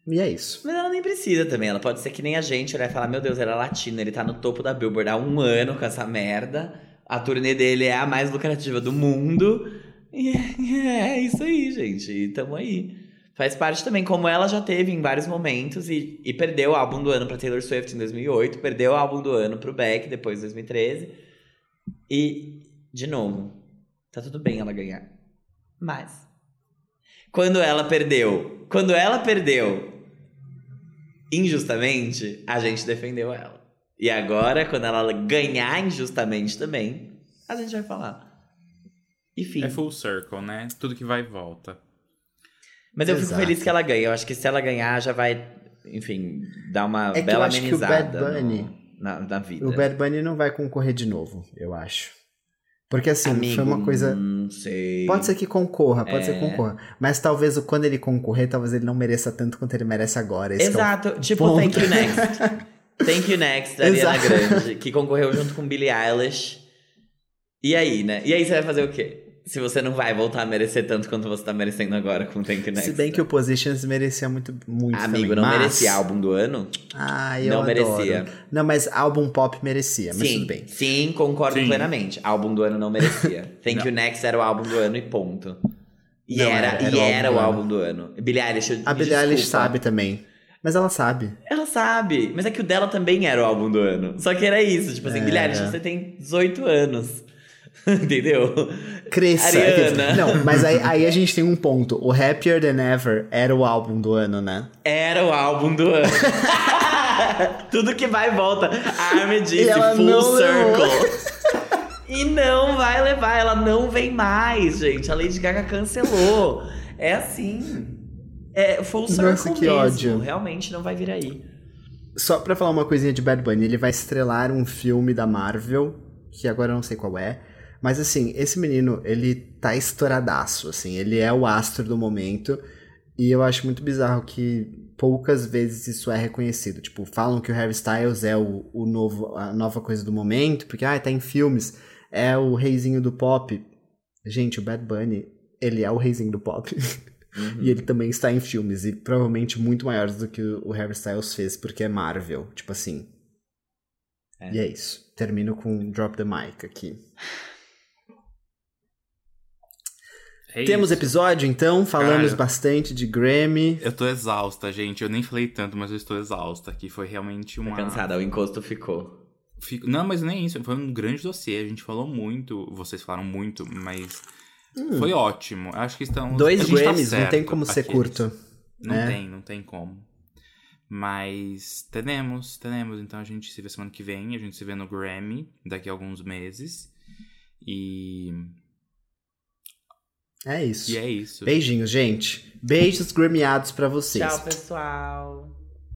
E é isso. Mas ela nem precisa também. Ela pode ser que nem a gente olhar e falar: Meu Deus, ele é latino, ele tá no topo da Billboard há um ano com essa merda. A turnê dele é a mais lucrativa do mundo. E é, é isso aí, gente. E tamo aí. Faz parte também, como ela já teve em vários momentos e, e perdeu o álbum do ano pra Taylor Swift em 2008, perdeu o álbum do ano pro Beck depois em 2013. E, de novo, tá tudo bem ela ganhar. Mas, quando ela perdeu, quando ela perdeu injustamente, a gente defendeu ela. E agora, quando ela ganhar injustamente também, a gente vai falar. Enfim. É full circle, né? Tudo que vai e volta. Mas eu fico Exato. feliz que ela ganhe. Eu acho que se ela ganhar, já vai enfim, dar uma É que eu bela acho que o amenizada Bad Bunny- no- na, na vida. O Bad Bunny não vai concorrer de novo, eu acho. Porque assim, Amigo, foi uma coisa. Não sei. Pode ser que concorra, pode ser que É. concorra. Mas talvez quando ele concorrer, talvez ele não mereça tanto quanto ele merece agora. Esse é Exato. Tipo, ponto. Thank You Next. Thank You Next, da Ariana. Grande, que concorreu junto com Billie Eilish. E aí, né? E aí você vai fazer o quê? Se você não vai voltar a merecer tanto quanto você tá merecendo agora com Thank You Next. Se bem que o Positions merecia muito, muito Amigo, também, não mas... merecia álbum do ano? Ah, eu Não adoro. merecia. Não, mas álbum pop merecia, mas sim, tudo bem. sim, concordo Sim. plenamente. Álbum do ano não merecia. Thank Não. You Next era o álbum do ano e ponto. E Não, era, era- e era o era o álbum do ano. Billie Eilish, eu- A Billie Eilish sabe também. Mas ela sabe. Ela sabe, mas é que o dela também era o álbum do ano. Só que era isso, tipo assim, Era. Billie Eilish, você tem 18 anos. Entendeu? Cresça. Ariana. Não, mas aí, aí a gente tem um ponto. O Happier Than Ever era o álbum do ano, né? Era o álbum do ano. Tudo que vai e volta. A Army disse full circle. e não vai levar, ela não vem mais, gente. A Lady Gaga cancelou. É assim. É full circle Nossa, que mesmo. ódio. Realmente não vai vir aí. Só pra falar uma coisinha de Bad Bunny, ele vai estrelar um filme da Marvel, que agora eu não sei qual é. Mas assim, esse menino, ele tá estouradaço, assim, ele é o astro do momento. E eu acho muito bizarro que poucas vezes isso é reconhecido. Tipo, falam que o Harry Styles é o, o novo, a nova coisa do momento, porque ah, tá em filmes, é o reizinho do pop. Gente, o Bad Bunny, ele é o reizinho do pop. Uhum. E ele também está em filmes, e provavelmente muito maiores do que o Harry Styles fez, porque é Marvel, tipo assim. É. E é isso. Termino com Drop the Mic aqui. É Temos isso. episódio, então, falamos Cara. bastante de Grammy. Eu tô exausta, gente. Eu nem falei tanto, mas eu estou exausta. Que foi realmente Tá uma. cansada, o encosto ficou. Fico- Não, mas nem isso. Foi um grande dossiê. A gente falou muito. Vocês falaram muito, mas. Foi ótimo. Acho que. Hum. Dois tá Grammys, não tem como ser aqui. curto. Não né? tem, não tem como. Mas teremos, teremos. Então a gente se vê semana que vem. A gente se vê no Grammy daqui a alguns meses. E, É isso. e é isso. Beijinhos, gente. Beijos Grammyados pra vocês. Tchau, pessoal.